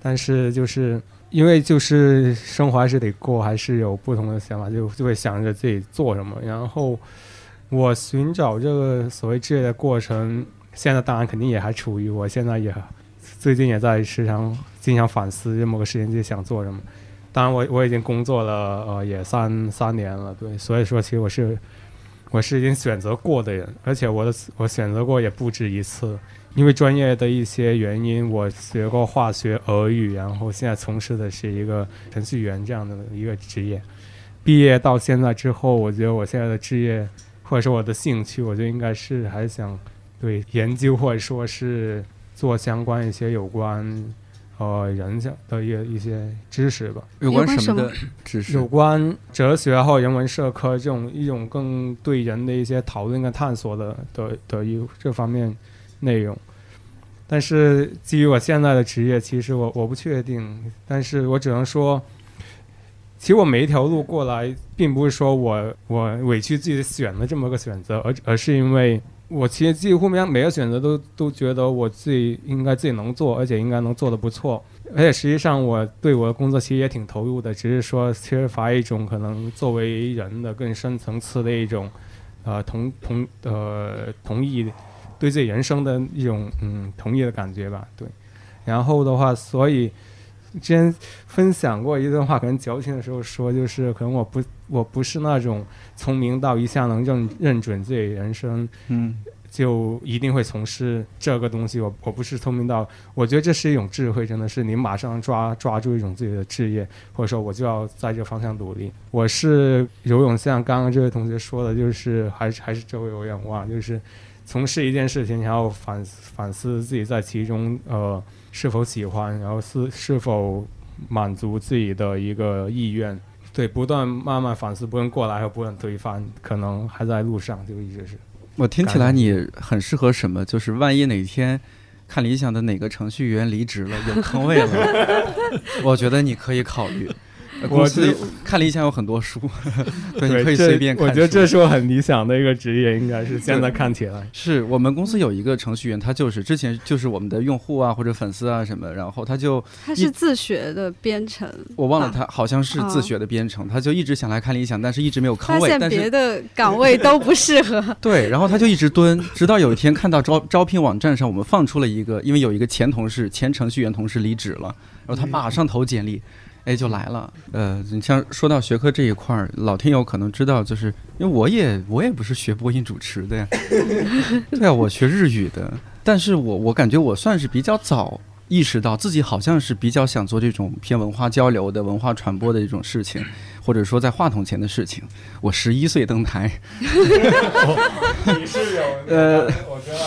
但是就是因为就是生活还是得过，还是有不同的想法，就就会想着自己做什么。然后我寻找这个所谓职业的过程，现在当然肯定也还处于，我现在也最近也在时常经常反思，这么个事情自己想做什么。当然，我我已经工作了，呃，也三三年了，对，所以说，其实我是我是已经选择过的人，而且我的我选择过也不止一次，因为专业的一些原因，我学过化学、俄语，然后现在从事的是一个程序员这样的一个职业。毕业到现在之后，我觉得我现在的职业或者说我的兴趣，我觉得应该是还想对研究或者说是做相关一些有关。呃，人家的一一些知识吧，有关什么的知识？有关哲学或人文社科这种一种更对人的一些讨论跟探索的的的一这方面内容。但是基于我现在的职业，其实我我不确定。但是我只能说，其实我每一条路过来，并不是说我我委屈自己选了这么个选择，而而是因为。我其实几乎每每个选择都都觉得我自己应该自己能做，而且应该能做得不错。而且实际上我对我的工作其实也挺投入的，只是说缺乏一种可能作为人的更深层次的一种，呃同同呃同意对自己人生的一种嗯同意的感觉吧。对，然后的话，所以。之前分享过一段话，可能矫情的时候说，就是可能我不我不是那种聪明到一下能认认准自己人生，嗯，就一定会从事这个东西。我我不是聪明到，我觉得这是一种智慧，真的是你马上抓抓住一种自己的职业，或者说我就要在这个方向努力。我是游泳，像刚刚这位同学说的，就是还是还是这位有点望，就是从事一件事情，然后反反思自己在其中，呃。是否喜欢，然后是是否满足自己的一个意愿，对，不断慢慢反思，不断过来和不断推翻，可能还在路上，就一直是。我听起来你很适合什么？就是万一哪天看 (laughs) 理想的哪个程序员离职了，有坑位了，(laughs) 我觉得你可以考虑。公司看理想有很多书，(laughs) 对，你可以随便看。我觉得这是我很理想的一个职业，应该是现在看起来。是我们公司有一个程序员，他就是之前就是我们的用户啊或者粉丝啊什么，然后他就他是自学的编程，我忘了他好像是自学的编程，他就一直想来看理想，但是一直没有坑位，发现别的岗位都不适合。(laughs) 对，然后他就一直蹲，直到有一天看到招招聘网站上我们放出了一个，因为有一个前同事前程序员同事离职了，然后他马上投简历。哎，就来了。呃，你像说到学科这一块儿，老听友可能知道，就是因为我也我也不是学播音主持的呀，(laughs) 对啊，我学日语的。但是我我感觉我算是比较早意识到自己好像是比较想做这种偏文化交流的文化传播的这种事情，或者说在话筒前的事情。我十一岁登台，(laughs) 你是有 (laughs) 呃，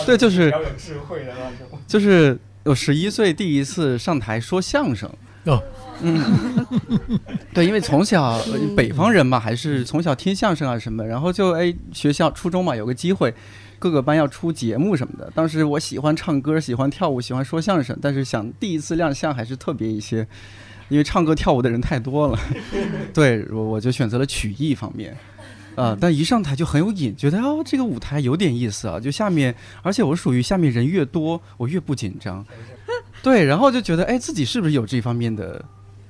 对，就是比较有智慧的那种，就是我十一岁第一次上台说相声哦。嗯，(laughs) 对，因为从小北方人嘛，还是从小听相声啊什么，然后就哎学校初中嘛有个机会，各个班要出节目什么的。当时我喜欢唱歌，喜欢跳舞，喜欢说相声，但是想第一次亮相还是特别一些，因为唱歌跳舞的人太多了。(laughs) 对，我我就选择了曲艺方面，啊，但一上台就很有瘾，觉得哦这个舞台有点意思啊，就下面，而且我属于下面人越多我越不紧张，对，然后就觉得哎自己是不是有这方面的。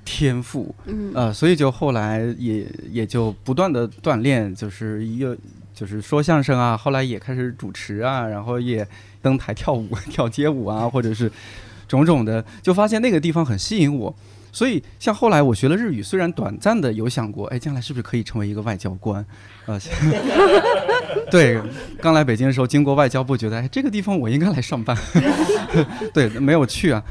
天赋，嗯，呃，所以就后来也也就不断的锻炼，就是又就是说相声啊，后来也开始主持啊，然后也登台跳舞、(laughs) 跳街舞啊，或者是种种的，就发现那个地方很吸引我。所以像后来我学了日语，虽然短暂的有想过，哎，将来是不是可以成为一个外交官？啊，(laughs) 对，刚来北京的时候经过外交部，觉得哎，这个地方我应该来上班，(laughs) 对，没有去啊，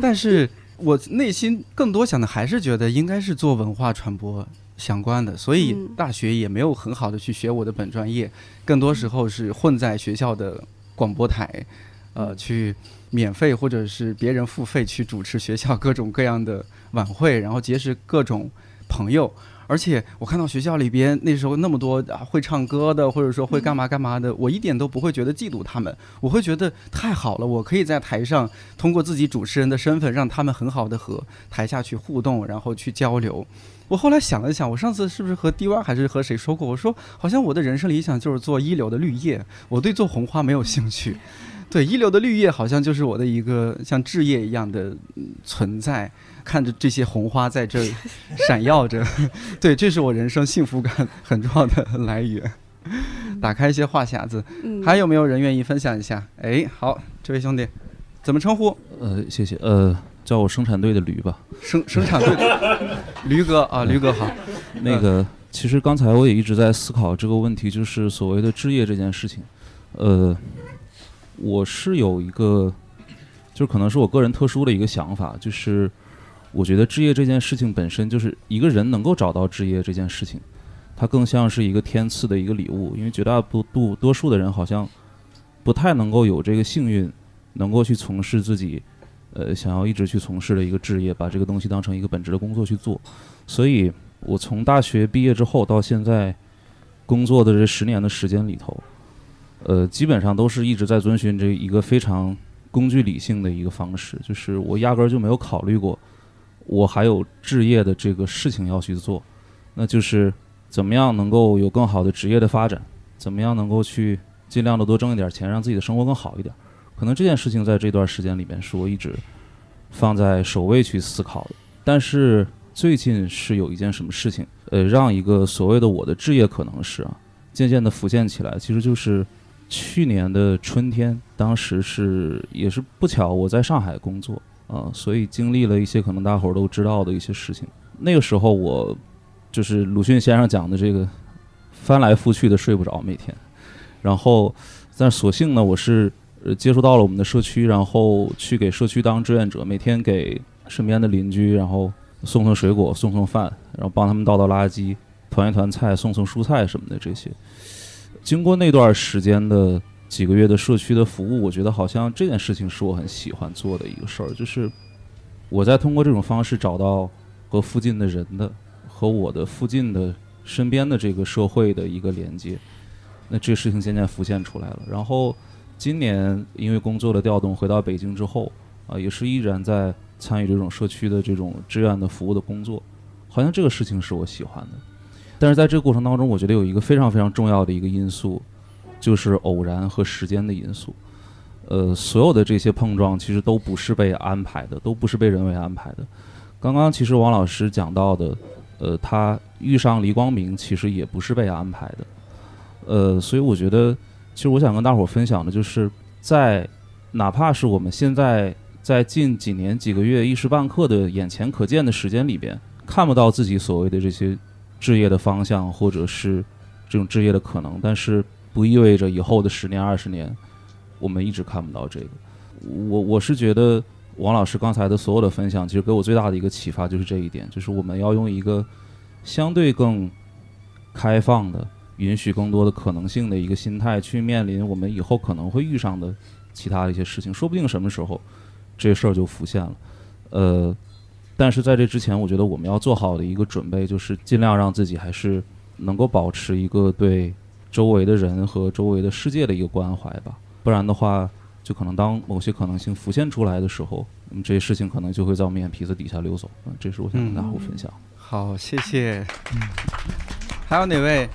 但是。我内心更多想的还是觉得应该是做文化传播相关的，所以大学也没有很好的去学我的本专业，更多时候是混在学校的广播台，呃，去免费或者是别人付费去主持学校各种各样的晚会，然后结识各种朋友。而且我看到学校里边那时候那么多啊会唱歌的，或者说会干嘛干嘛的，我一点都不会觉得嫉妒他们，我会觉得太好了，我可以在台上通过自己主持人的身份，让他们很好的和台下去互动，然后去交流。我后来想了想，我上次是不是和 D Y 还是和谁说过？我说好像我的人生理想就是做一流的绿叶，我对做红花没有兴趣。对，一流的绿叶好像就是我的一个像置业一样的存在。看着这些红花在这 (laughs) 闪耀着，(laughs) 对，这是我人生幸福感 (laughs) 很重要的来源。打开一些话匣子，还有没有人愿意分享一下？哎，好，这位兄弟，怎么称呼？呃，谢谢，呃，叫我生产队的驴吧。生生产队，驴哥啊，驴哥好。那个，其实刚才我也一直在思考这个问题，就是所谓的置业这件事情。呃，我是有一个，就是可能是我个人特殊的一个想法，就是。我觉得置业这件事情本身就是一个人能够找到置业这件事情，它更像是一个天赐的一个礼物。因为绝大多多多数的人好像不太能够有这个幸运，能够去从事自己呃想要一直去从事的一个置业，把这个东西当成一个本职的工作去做。所以我从大学毕业之后到现在工作的这十年的时间里头，呃，基本上都是一直在遵循这一个非常工具理性的一个方式，就是我压根儿就没有考虑过。我还有置业的这个事情要去做，那就是怎么样能够有更好的职业的发展，怎么样能够去尽量的多挣一点钱，让自己的生活更好一点。可能这件事情在这段时间里面是我一直放在首位去思考的。但是最近是有一件什么事情，呃，让一个所谓的我的置业可能是啊，渐渐的浮现起来。其实就是去年的春天，当时是也是不巧我在上海工作。啊，所以经历了一些可能大伙儿都知道的一些事情。那个时候我就是鲁迅先生讲的这个翻来覆去的睡不着每天，然后但所幸呢，我是呃接触到了我们的社区，然后去给社区当志愿者，每天给身边的邻居，然后送送水果，送送饭，然后帮他们倒倒垃圾，团一团菜，送送蔬菜什么的这些。经过那段时间的。几个月的社区的服务，我觉得好像这件事情是我很喜欢做的一个事儿，就是我在通过这种方式找到和附近的人的和我的附近的身边的这个社会的一个连接。那这事情渐渐浮现出来了。然后今年因为工作的调动回到北京之后，啊，也是依然在参与这种社区的这种志愿的服务的工作。好像这个事情是我喜欢的，但是在这个过程当中，我觉得有一个非常非常重要的一个因素，就是偶然和时间的因素。呃，所有的这些碰撞其实都不是被安排的，都不是被人为安排的。刚刚其实王老师讲到的，呃，他遇上黎光明其实也不是被安排的。呃，所以我觉得，其实我想跟大伙分享的就是，在哪怕是我们现在在近几年几个月一时半刻的眼前可见的时间里边，看不到自己所谓的这些置业的方向或者是这种置业的可能，但是不意味着以后的十年二十年。我们一直看不到这个，我我是觉得王老师刚才的所有的分享，其实给我最大的一个启发就是这一点，就是我们要用一个相对更开放的、允许更多的可能性的一个心态去面临我们以后可能会遇上的其他一些事情，说不定什么时候这事儿就浮现了。呃，但是在这之前，我觉得我们要做好的一个准备，就是尽量让自己还是能够保持一个对周围的人和周围的世界的一个关怀吧。不然的话，就可能当某些可能性浮现出来的时候，那么这些事情可能就会在我们眼皮子底下溜走。嗯，这是我想跟大伙分享。好，谢谢。嗯，还有哪位？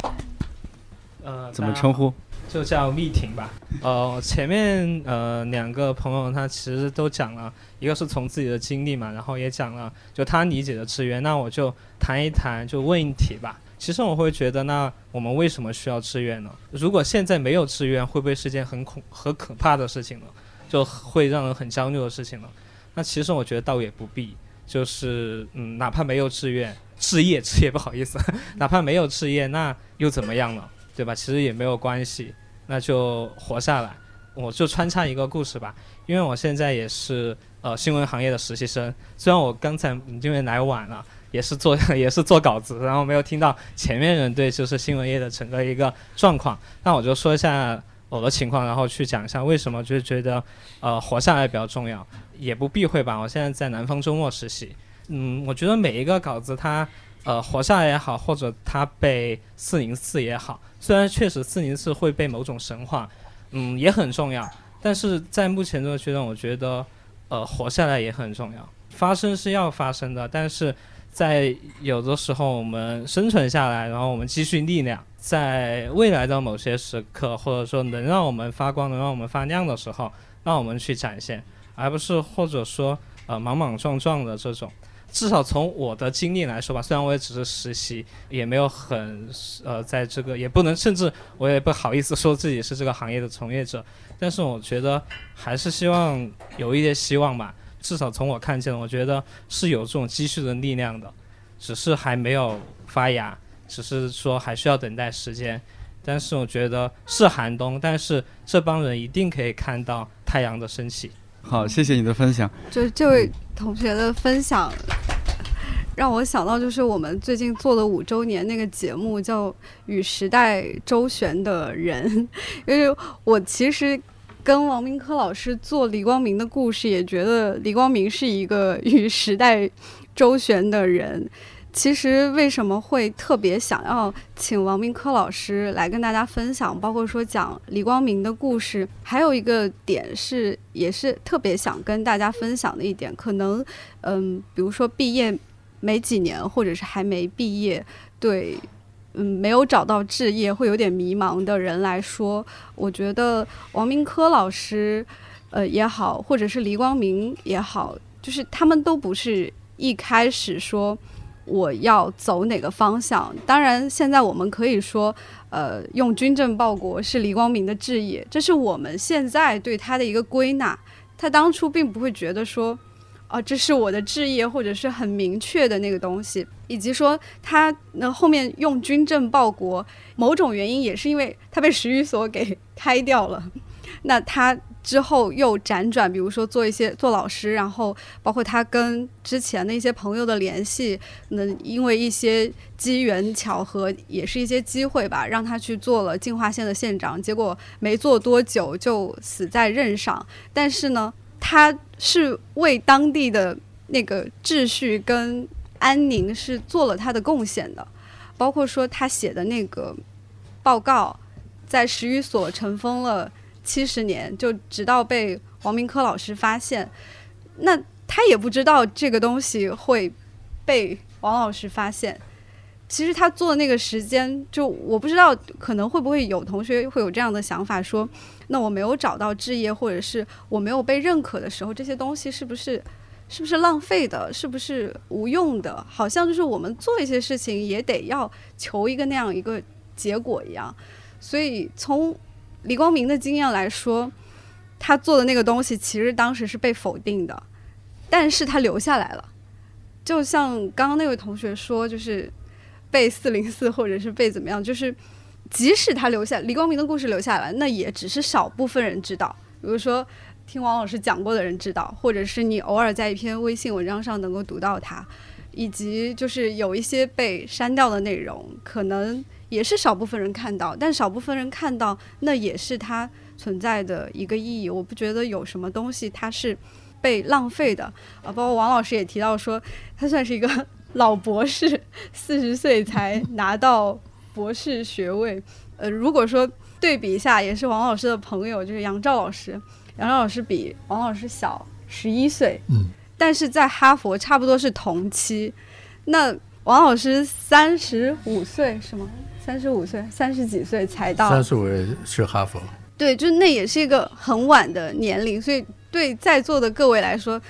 呃，怎么称呼？就叫密婷吧。呃，前面呃两个朋友他其实都讲了，一个是从自己的经历嘛，然后也讲了就他理解的志愿。那我就谈一谈，就问一题吧。其实我会觉得，那我们为什么需要志愿呢？如果现在没有志愿，会不会是件很恐、很可怕的事情呢？就会让人很焦虑的事情呢？那其实我觉得倒也不必，就是嗯，哪怕没有志愿、志业、志业不好意思，(laughs) 哪怕没有志业，那又怎么样呢？对吧？其实也没有关系，那就活下来。我就穿插一个故事吧，因为我现在也是呃新闻行业的实习生，虽然我刚才因为来晚了。也是做 (laughs) 也是做稿子，然后没有听到前面人对就是新闻业的整个一个状况。那我就说一下我的情况，然后去讲一下为什么就觉得呃活下来比较重要，也不避讳吧。我现在在南方周末实习，嗯，我觉得每一个稿子它呃活下来也好，或者它被四零四也好，虽然确实四零四会被某种神话，嗯，也很重要，但是在目前这个阶段，我觉得呃活下来也很重要。发生是要发生的，但是。在有的时候，我们生存下来，然后我们积蓄力量，在未来的某些时刻，或者说能让我们发光、能让我们发亮的时候，让我们去展现，而不是或者说呃莽莽撞撞的这种。至少从我的经历来说吧，虽然我也只是实习，也没有很呃在这个，也不能，甚至我也不好意思说自己是这个行业的从业者，但是我觉得还是希望有一些希望吧。至少从我看见，我觉得是有这种积蓄的力量的，只是还没有发芽，只是说还需要等待时间。但是我觉得是寒冬，但是这帮人一定可以看到太阳的升起。好，谢谢你的分享。就这位同学的分享，让我想到就是我们最近做的五周年那个节目叫《与时代周旋的人》，(laughs) 因为我其实。跟王明科老师做李光明的故事，也觉得李光明是一个与时代周旋的人。其实为什么会特别想要请王明科老师来跟大家分享，包括说讲李光明的故事，还有一个点是，也是特别想跟大家分享的一点，可能，嗯，比如说毕业没几年，或者是还没毕业，对。嗯，没有找到置业会有点迷茫的人来说，我觉得王明科老师，呃也好，或者是黎光明也好，就是他们都不是一开始说我要走哪个方向。当然，现在我们可以说，呃，用军政报国是黎光明的置业，这是我们现在对他的一个归纳。他当初并不会觉得说。啊，这是我的置业，或者是很明确的那个东西，以及说他那后面用军政报国，某种原因也是因为他被史语所给开掉了。那他之后又辗转，比如说做一些做老师，然后包括他跟之前的一些朋友的联系，那因为一些机缘巧合，也是一些机会吧，让他去做了进化县的县长，结果没做多久就死在任上。但是呢。他是为当地的那个秩序跟安宁是做了他的贡献的，包括说他写的那个报告，在十余所尘封了七十年，就直到被王明科老师发现，那他也不知道这个东西会被王老师发现。其实他做那个时间，就我不知道，可能会不会有同学会有这样的想法，说，那我没有找到置业，或者是我没有被认可的时候，这些东西是不是，是不是浪费的，是不是无用的？好像就是我们做一些事情也得要求一个那样一个结果一样。所以从李光明的经验来说，他做的那个东西其实当时是被否定的，但是他留下来了。就像刚刚那位同学说，就是。被四零四，或者是被怎么样？就是即使他留下李光明的故事留下来，那也只是少部分人知道。比如说听王老师讲过的人知道，或者是你偶尔在一篇微信文章上能够读到他，以及就是有一些被删掉的内容，可能也是少部分人看到。但少部分人看到，那也是它存在的一个意义。我不觉得有什么东西它是被浪费的啊。包括王老师也提到说，他算是一个。老博士四十岁才拿到博士学位，呃，如果说对比一下，也是王老师的朋友，就是杨照老师。杨照老师比王老师小十一岁，嗯，但是在哈佛差不多是同期。那王老师三十五岁是吗？三十五岁，三十几岁才到。三十五去哈佛。对，就那也是一个很晚的年龄，所以对在座的各位来说。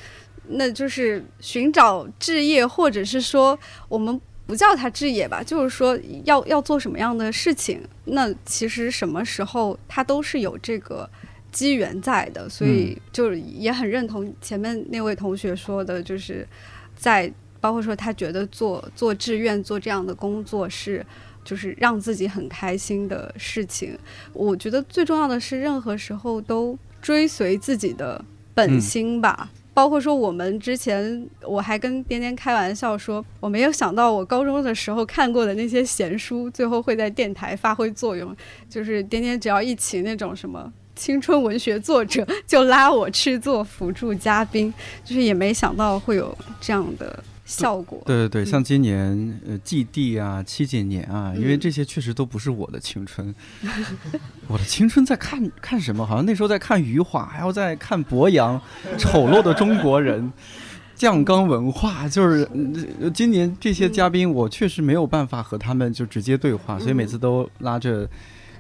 那就是寻找置业，或者是说我们不叫它置业吧，就是说要要做什么样的事情，那其实什么时候它都是有这个机缘在的，所以就也很认同前面那位同学说的，就是在包括说他觉得做做志愿做这样的工作是就是让自己很开心的事情。我觉得最重要的是任何时候都追随自己的本心吧。包括说，我们之前我还跟颠颠开玩笑说，我没有想到我高中的时候看过的那些闲书，最后会在电台发挥作用。就是颠颠只要一起那种什么青春文学作者，就拉我去做辅助嘉宾，就是也没想到会有这样的。效果对对对，像今年呃祭地啊七几年啊，因为这些确实都不是我的青春，(laughs) 我的青春在看看什么？好像那时候在看余华，还要在看博洋，《丑陋的中国人》，酱缸文化，就是今年这些嘉宾，我确实没有办法和他们就直接对话，所以每次都拉着。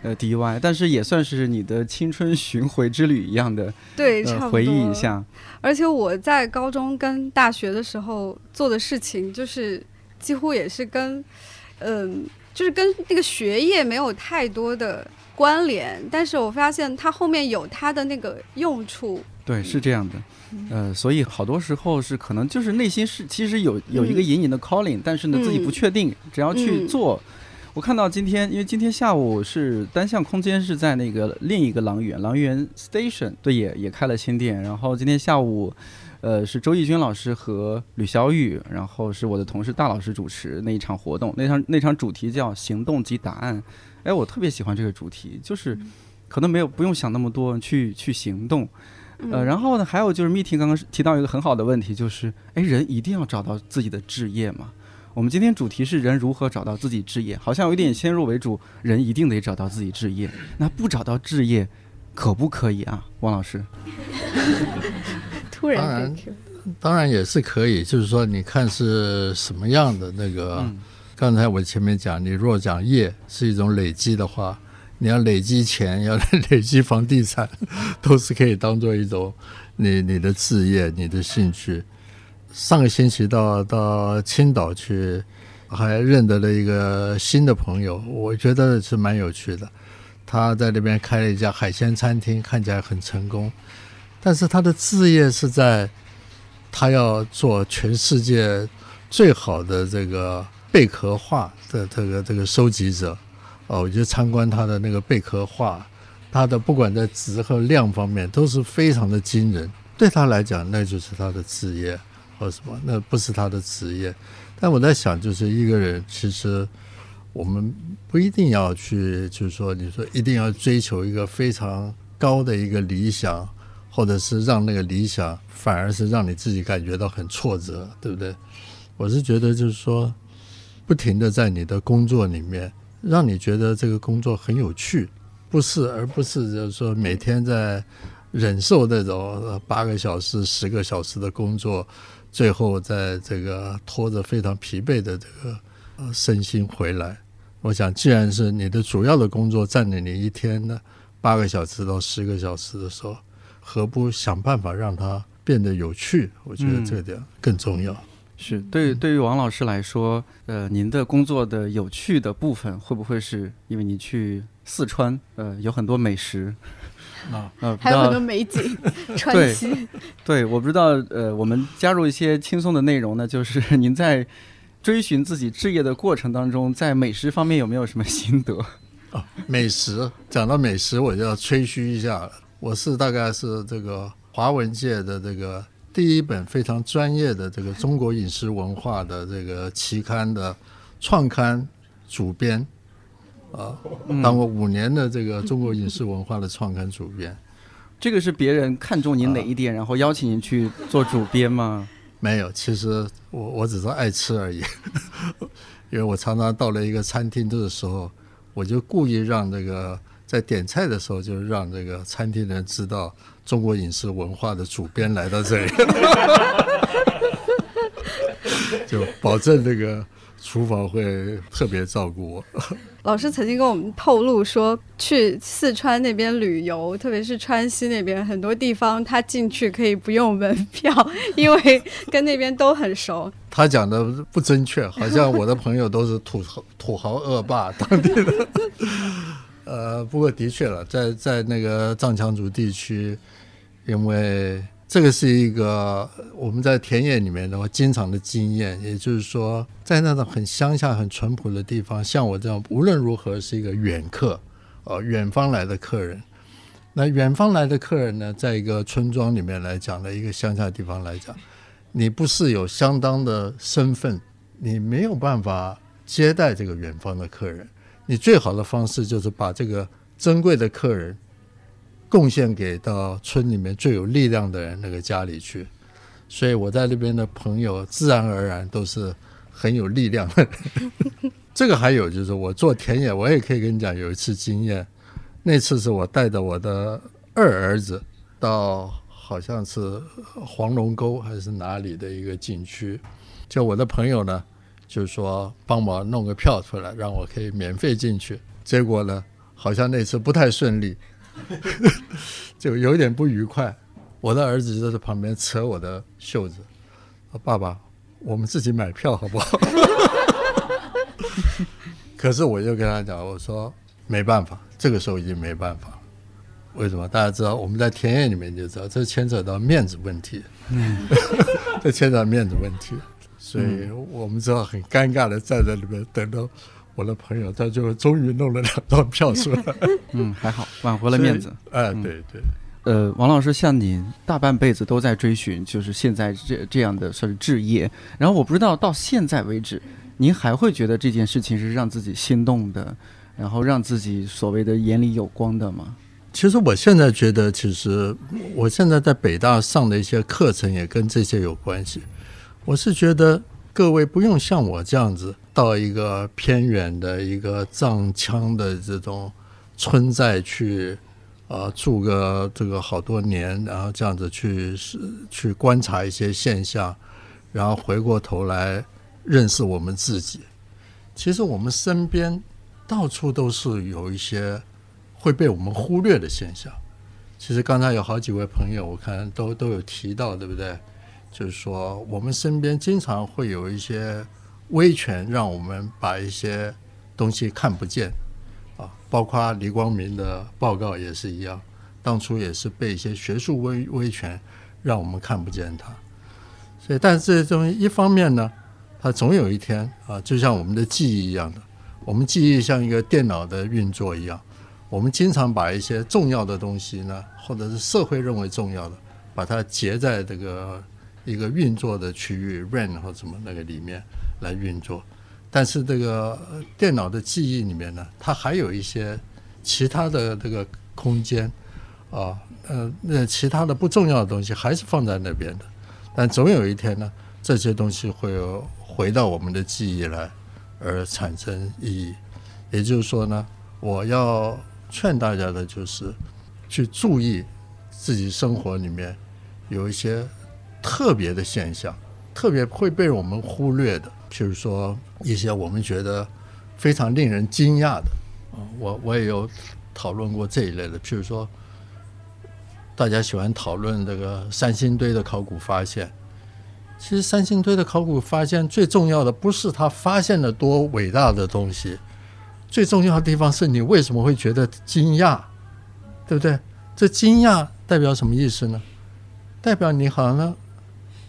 呃，DY，但是也算是你的青春巡回之旅一样的，对，回忆一下。而且我在高中跟大学的时候做的事情，就是几乎也是跟，嗯，就是跟那个学业没有太多的关联。但是我发现它后面有它的那个用处。对，是这样的。呃，所以好多时候是可能就是内心是其实有有一个隐隐的 calling，但是呢自己不确定，只要去做。我看到今天，因为今天下午是单向空间是在那个另一个狼园，狼园 Station，对，也也开了新店。然后今天下午，呃，是周轶君老师和吕小雨，然后是我的同事大老师主持那一场活动。那场那场主题叫“行动及答案”。哎，我特别喜欢这个主题，就是可能没有不用想那么多，去去行动。呃，然后呢，还有就是 Meeting 刚刚提到一个很好的问题，就是哎，人一定要找到自己的置业吗？我们今天主题是人如何找到自己置业，好像有点先入为主，人一定得找到自己置业。那不找到置业，可不可以啊，王老师？突然，当然，当然也是可以。就是说，你看是什么样的那个？刚才我前面讲，你若讲业是一种累积的话，你要累积钱，要 (laughs) 累积房地产，都是可以当做一种你你的置业，你的兴趣。上个星期到到青岛去，还认得了一个新的朋友，我觉得是蛮有趣的。他在那边开了一家海鲜餐厅，看起来很成功。但是他的置业是在，他要做全世界最好的这个贝壳画的这个这个收集者。哦，我就参观他的那个贝壳画，他的不管在质和量方面都是非常的惊人。对他来讲，那就是他的置业。或什么？那不是他的职业，但我在想，就是一个人，其实我们不一定要去，就是说，你说一定要追求一个非常高的一个理想，或者是让那个理想反而是让你自己感觉到很挫折，对不对？我是觉得就是说，不停的在你的工作里面，让你觉得这个工作很有趣，不是而不是就是说每天在忍受那种八个小时、十个小时的工作，最后在这个拖着非常疲惫的这个呃身心回来。我想，既然是你的主要的工作占领你一天的八个小时到十个小时的时候，何不想办法让它变得有趣？我觉得这点更重要。是对对于王老师来说，呃，您的工作的有趣的部分，会不会是因为你去四川，呃，有很多美食啊，呃，还有很多美景 (laughs) 川西。对，我不知道，呃，我们加入一些轻松的内容呢，就是 (laughs) 您在追寻自己置业的过程当中，在美食方面有没有什么心得？啊，(laughs) 美食讲到美食，我就要吹嘘一下了。我是大概是这个华文界的这个。第一本非常专业的这个中国饮食文化的这个期刊的创刊主编，啊，当过五年的这个中国影视文化的创刊主编。这个是别人看中您哪一点，然后邀请您去做主编吗？没有，其实我我只是爱吃而已。(laughs) 因为我常常到了一个餐厅的时候，我就故意让这个在点菜的时候，就让这个餐厅的人知道。中国影视文化的主编来到这里，(laughs) 就保证这个厨房会特别照顾我。(laughs) 老师曾经跟我们透露说，去四川那边旅游，特别是川西那边很多地方，他进去可以不用门票，因为跟那边都很熟。(laughs) 他讲的不正确，好像我的朋友都是土豪土豪恶霸当地的。(laughs) 呃，不过的确了，在在那个藏羌族地区。因为这个是一个我们在田野里面的话经常的经验，也就是说，在那种很乡下、很淳朴的地方，像我这样无论如何是一个远客，呃，远方来的客人。那远方来的客人呢，在一个村庄里面来讲的一个乡下地方来讲，你不是有相当的身份，你没有办法接待这个远方的客人。你最好的方式就是把这个珍贵的客人。贡献给到村里面最有力量的人那个家里去，所以我在那边的朋友自然而然都是很有力量的。(laughs) 这个还有就是我做田野，我也可以跟你讲有一次经验，那次是我带着我的二儿子到好像是黄龙沟还是哪里的一个景区，就我的朋友呢就是说帮忙弄个票出来，让我可以免费进去，结果呢好像那次不太顺利。(laughs) 就有点不愉快，我的儿子就在旁边扯我的袖子，说：“爸爸，我们自己买票好不好？” (laughs) 可是我就跟他讲，我说没办法，这个时候已经没办法。为什么？大家知道我们在田野里面就知道，这牵扯到面子问题，嗯 (laughs) 这牵扯到面子问题，所以我们只好很尴尬的站在里面等到。我的朋友，他就终于弄了两张票出来。(laughs) 嗯，还好挽回了面子。哎，对对。呃，王老师，像您大半辈子都在追寻，就是现在这这样的算是置业。然后我不知道到现在为止，您还会觉得这件事情是让自己心动的，然后让自己所谓的眼里有光的吗？其实我现在觉得，其实我现在在北大上的一些课程也跟这些有关系。我是觉得。各位不用像我这样子到一个偏远的一个藏羌的这种村寨去，啊，住个这个好多年，然后这样子去是去观察一些现象，然后回过头来认识我们自己。其实我们身边到处都是有一些会被我们忽略的现象。其实刚才有好几位朋友，我看都都有提到，对不对？就是说，我们身边经常会有一些威权，让我们把一些东西看不见啊。包括李光明的报告也是一样，当初也是被一些学术威威权让我们看不见它。所以，但是这种一方面呢，它总有一天啊，就像我们的记忆一样的，我们记忆像一个电脑的运作一样，我们经常把一些重要的东西呢，或者是社会认为重要的，把它截在这个。一个运作的区域 r a n 或什么那个里面来运作，但是这个电脑的记忆里面呢，它还有一些其他的这个空间啊，呃，那其他的不重要的东西还是放在那边的，但总有一天呢，这些东西会回到我们的记忆来而产生意义。也就是说呢，我要劝大家的就是去注意自己生活里面有一些特别的现象，特别会被我们忽略的，譬如说一些我们觉得非常令人惊讶的啊，我我也有讨论过这一类的，譬如说大家喜欢讨论这个三星堆的考古发现。其实三星堆的考古发现最重要的不是他发现了多伟大的东西，最重要的地方是你为什么会觉得惊讶，对不对？这惊讶代表什么意思呢？代表你好像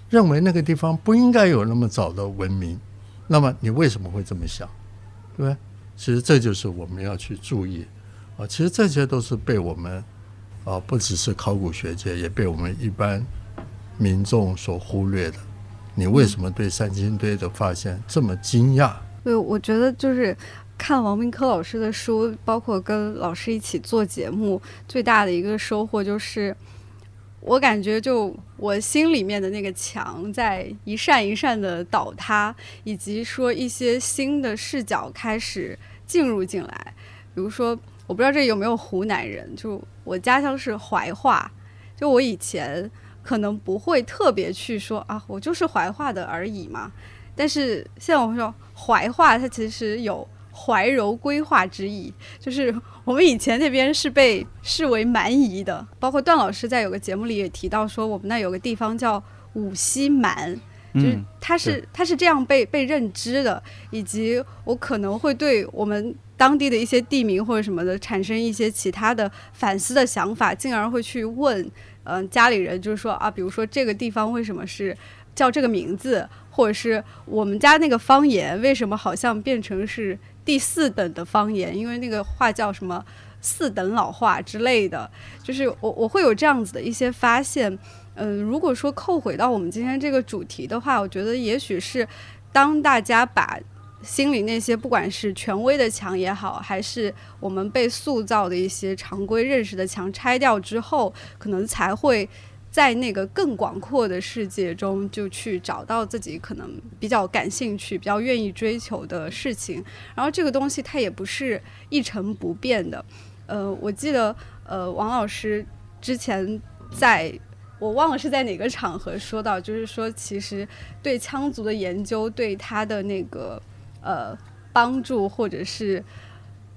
认为那个地方不应该有那么早的文明，那么你为什么会这么想，对不对？其实这就是我们要去注意啊。其实这些都是被我们啊，不只是考古学界，也被我们一般民众所忽略的。你为什么对三星堆的发现这么惊讶？对，我觉得就是看王明科老师的书，包括跟老师一起做节目，最大的一个收获就是，我感觉就我心里面的那个墙在一扇一扇的倒塌，以及说一些新的视角开始进入进来。比如说，我不知道这有没有湖南人，就我家乡是怀化，就我以前。可能不会特别去说啊，我就是怀化的而已嘛。但是现在我们说怀化，它其实有怀柔规划之意，就是我们以前那边是被视为蛮夷的。包括段老师在有个节目里也提到说，我们那有个地方叫五溪蛮，就是他是它是这样被被认知的，以及我可能会对我们当地的一些地名或者什么的产生一些其他的反思的想法，进而会去问。嗯，家里人就是说啊，比如说这个地方为什么是叫这个名字，或者是我们家那个方言为什么好像变成是第四等的方言？因为那个话叫什么四等老话之类的，就是我我会有这样子的一些发现。嗯，如果说扣回到我们今天这个主题的话，我觉得也许是当大家把。心里那些不管是权威的墙也好，还是我们被塑造的一些常规认识的墙拆掉之后，可能才会在那个更广阔的世界中，就去找到自己可能比较感兴趣、比较愿意追求的事情。然后这个东西它也不是一成不变的。呃，我记得呃，王老师之前在我忘了是在哪个场合说到，就是说其实对羌族的研究，对他的那个。呃，帮助或者是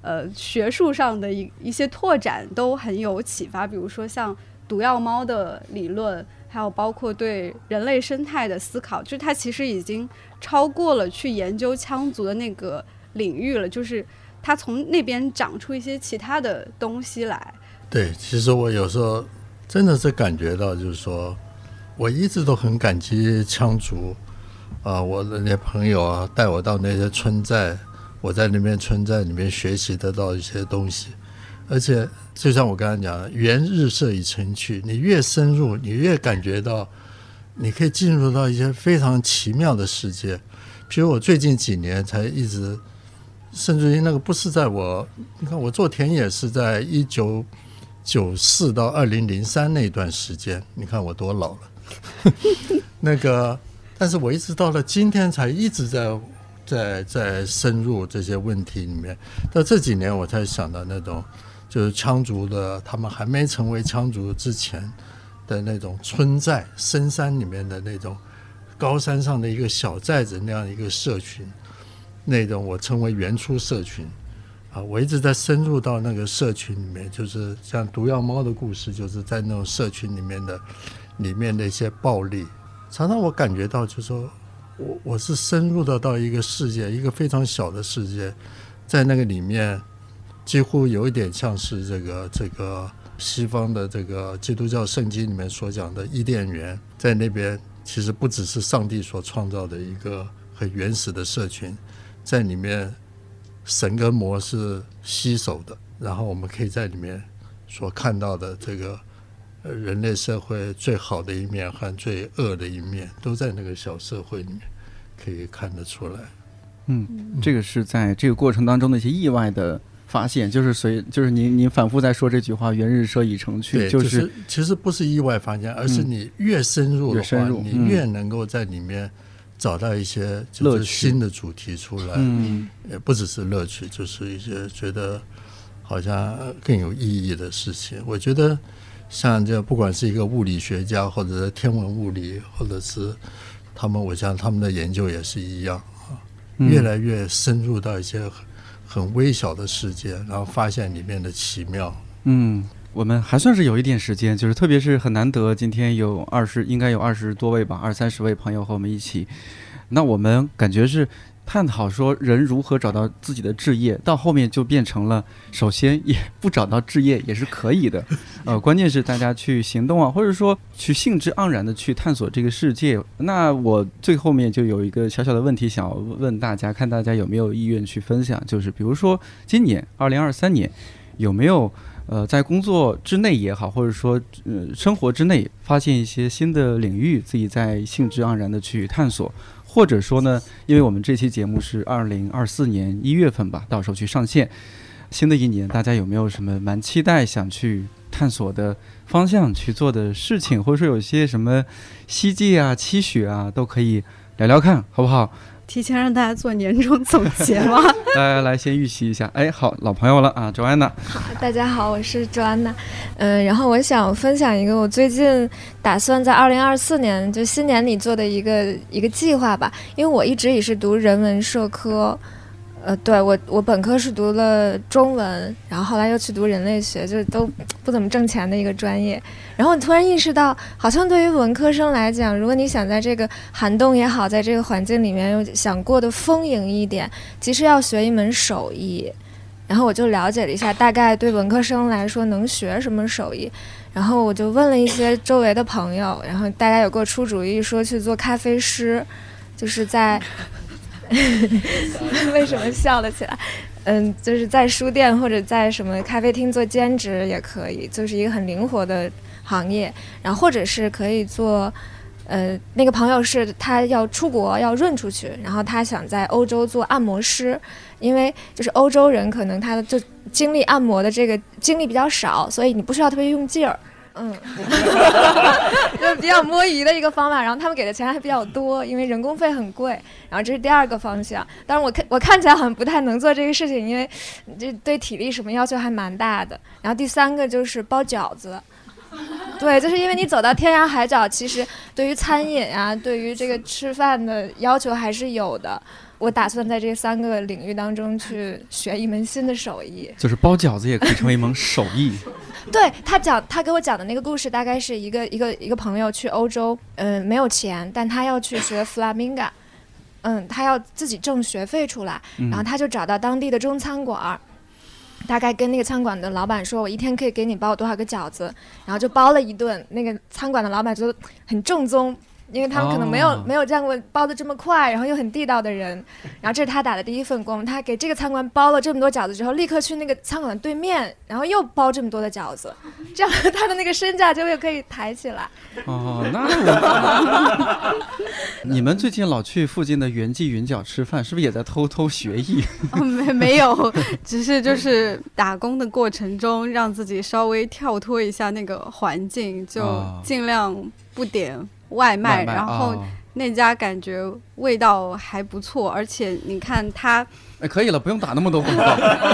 呃学术上的一一些拓展都很有启发。比如说像毒药猫的理论，还有包括对人类生态的思考，就是它其实已经超过了去研究羌族的那个领域了。就是它从那边长出一些其他的东西来。对，其实我有时候真的是感觉到，就是说我一直都很感激羌族。啊，我的那些朋友啊，带我到那些村寨，我在那边村寨里面学习得到一些东西，而且就像我刚才讲的，缘日色已成趣，你越深入，你越感觉到，你可以进入到一些非常奇妙的世界。比如我最近几年才一直，甚至于那个不是在我，你看我做田野是在一九九四到二零零三那段时间，你看我多老了，那个。但是我一直到了今天才一直在在在深入这些问题里面。到这几年我才想到那种，就是羌族的，他们还没成为羌族之前的那种村寨、深山里面的那种高山上的一个小寨子那样一个社群，那种我称为原初社群。啊，我一直在深入到那个社群里面，就是像毒药猫的故事，就是在那种社群里面的里面的一些暴力。常常我感觉到，就是说我我是深入的到一个世界，一个非常小的世界，在那个里面，几乎有一点像是这个这个西方的这个基督教圣经里面所讲的伊甸园，在那边其实不只是上帝所创造的一个很原始的社群，在里面神跟魔是携手的，然后我们可以在里面所看到的这个。人类社会最好的一面和最恶的一面，都在那个小社会里面可以看得出来。嗯，这个是在这个过程当中的一些意外的发现，就是随就是您您反复在说这句话“缘日摄已成趣”，就是其实不是意外发现，而是你越深入的话，你越能够在里面找到一些就是新的主题出来，嗯，也不只是乐趣，就是一些觉得好像更有意义的事情。我觉得像这不管是一个物理学家，或者是天文物理，或者是他们，我想他们的研究也是一样啊，越来越深入到一些很微小的世界，然后发现里面的奇妙。嗯。我们还算是有一点时间，就是特别是很难得，今天有二十，应该有二十多位吧，二三十位朋友和我们一起。那我们感觉是探讨说人如何找到自己的置业，到后面就变成了，首先也不找到置业也是可以的，(laughs) 呃，关键是大家去行动啊，或者说去兴致盎然的去探索这个世界。那我最后面就有一个小小的问题想要问大家，看大家有没有意愿去分享，就是比如说今年二零二三年有没有？呃，在工作之内也好，或者说呃生活之内，发现一些新的领域，自己在兴致盎然的去探索，或者说呢，因为我们这期节目是二零二四年一月份吧，到时候去上线。新的一年，大家有没有什么蛮期待想去探索的方向，去做的事情，或者说有些什么希冀啊、期许啊，都可以聊聊看，好不好？提前让大家做年终总结吗？(laughs) 来来来，先预习一下。哎，好，老朋友了啊，周安娜。好，大家好，我是周安娜。嗯，然后我想分享一个我最近打算在二零二四年就新年里做的一个一个计划吧，因为我一直也是读人文社科。呃，对我，我本科是读了中文，然后后来又去读人类学，就是都不怎么挣钱的一个专业。然后我突然意识到，好像对于文科生来讲，如果你想在这个寒冬也好，在这个环境里面又想过得丰盈一点，其实要学一门手艺。然后我就了解了一下，大概对文科生来说能学什么手艺。然后我就问了一些周围的朋友，然后大家有给我出主意说去做咖啡师，就是在。(laughs) 为什么笑了起来？嗯，就是在书店或者在什么咖啡厅做兼职也可以，就是一个很灵活的行业。然后或者是可以做，呃，那个朋友是他要出国要润出去，然后他想在欧洲做按摩师，因为就是欧洲人可能他的就经历按摩的这个经历比较少，所以你不需要特别用劲儿。嗯，(laughs) 就比较摸鱼的一个方法，然后他们给的钱还比较多，因为人工费很贵。然后这是第二个方向，但是我看我看起来好像不太能做这个事情，因为这对体力什么要求还蛮大的。然后第三个就是包饺子，对，就是因为你走到天涯海角，其实对于餐饮啊，对于这个吃饭的要求还是有的。我打算在这三个领域当中去学一门新的手艺，就是包饺子也可以成为一门手艺。(laughs) 对他讲，他给我讲的那个故事，大概是一个一个一个朋友去欧洲，嗯，没有钱，但他要去学弗拉明戈，嗯，他要自己挣学费出来，然后他就找到当地的中餐馆儿，大概跟那个餐馆的老板说，我一天可以给你包多少个饺子，然后就包了一顿，那个餐馆的老板觉得很正宗。因为他们可能没有没有见过包的这么快，然后又很地道的人，然后这是他打的第一份工。他给这个餐馆包了这么多饺子之后，立刻去那个餐馆对面，然后又包这么多的饺子，这样他的那个身价就会可以抬起来。哦，那 (laughs) 你们最近老去附近的袁记云饺吃饭，是不是也在偷偷学艺？(laughs) 没没有，只是就是打工的过程中，让自己稍微跳脱一下那个环境，就尽量不点。外卖，然后那家感觉味道还不错，而且你看它，哎，可以了，不用打那么多广告。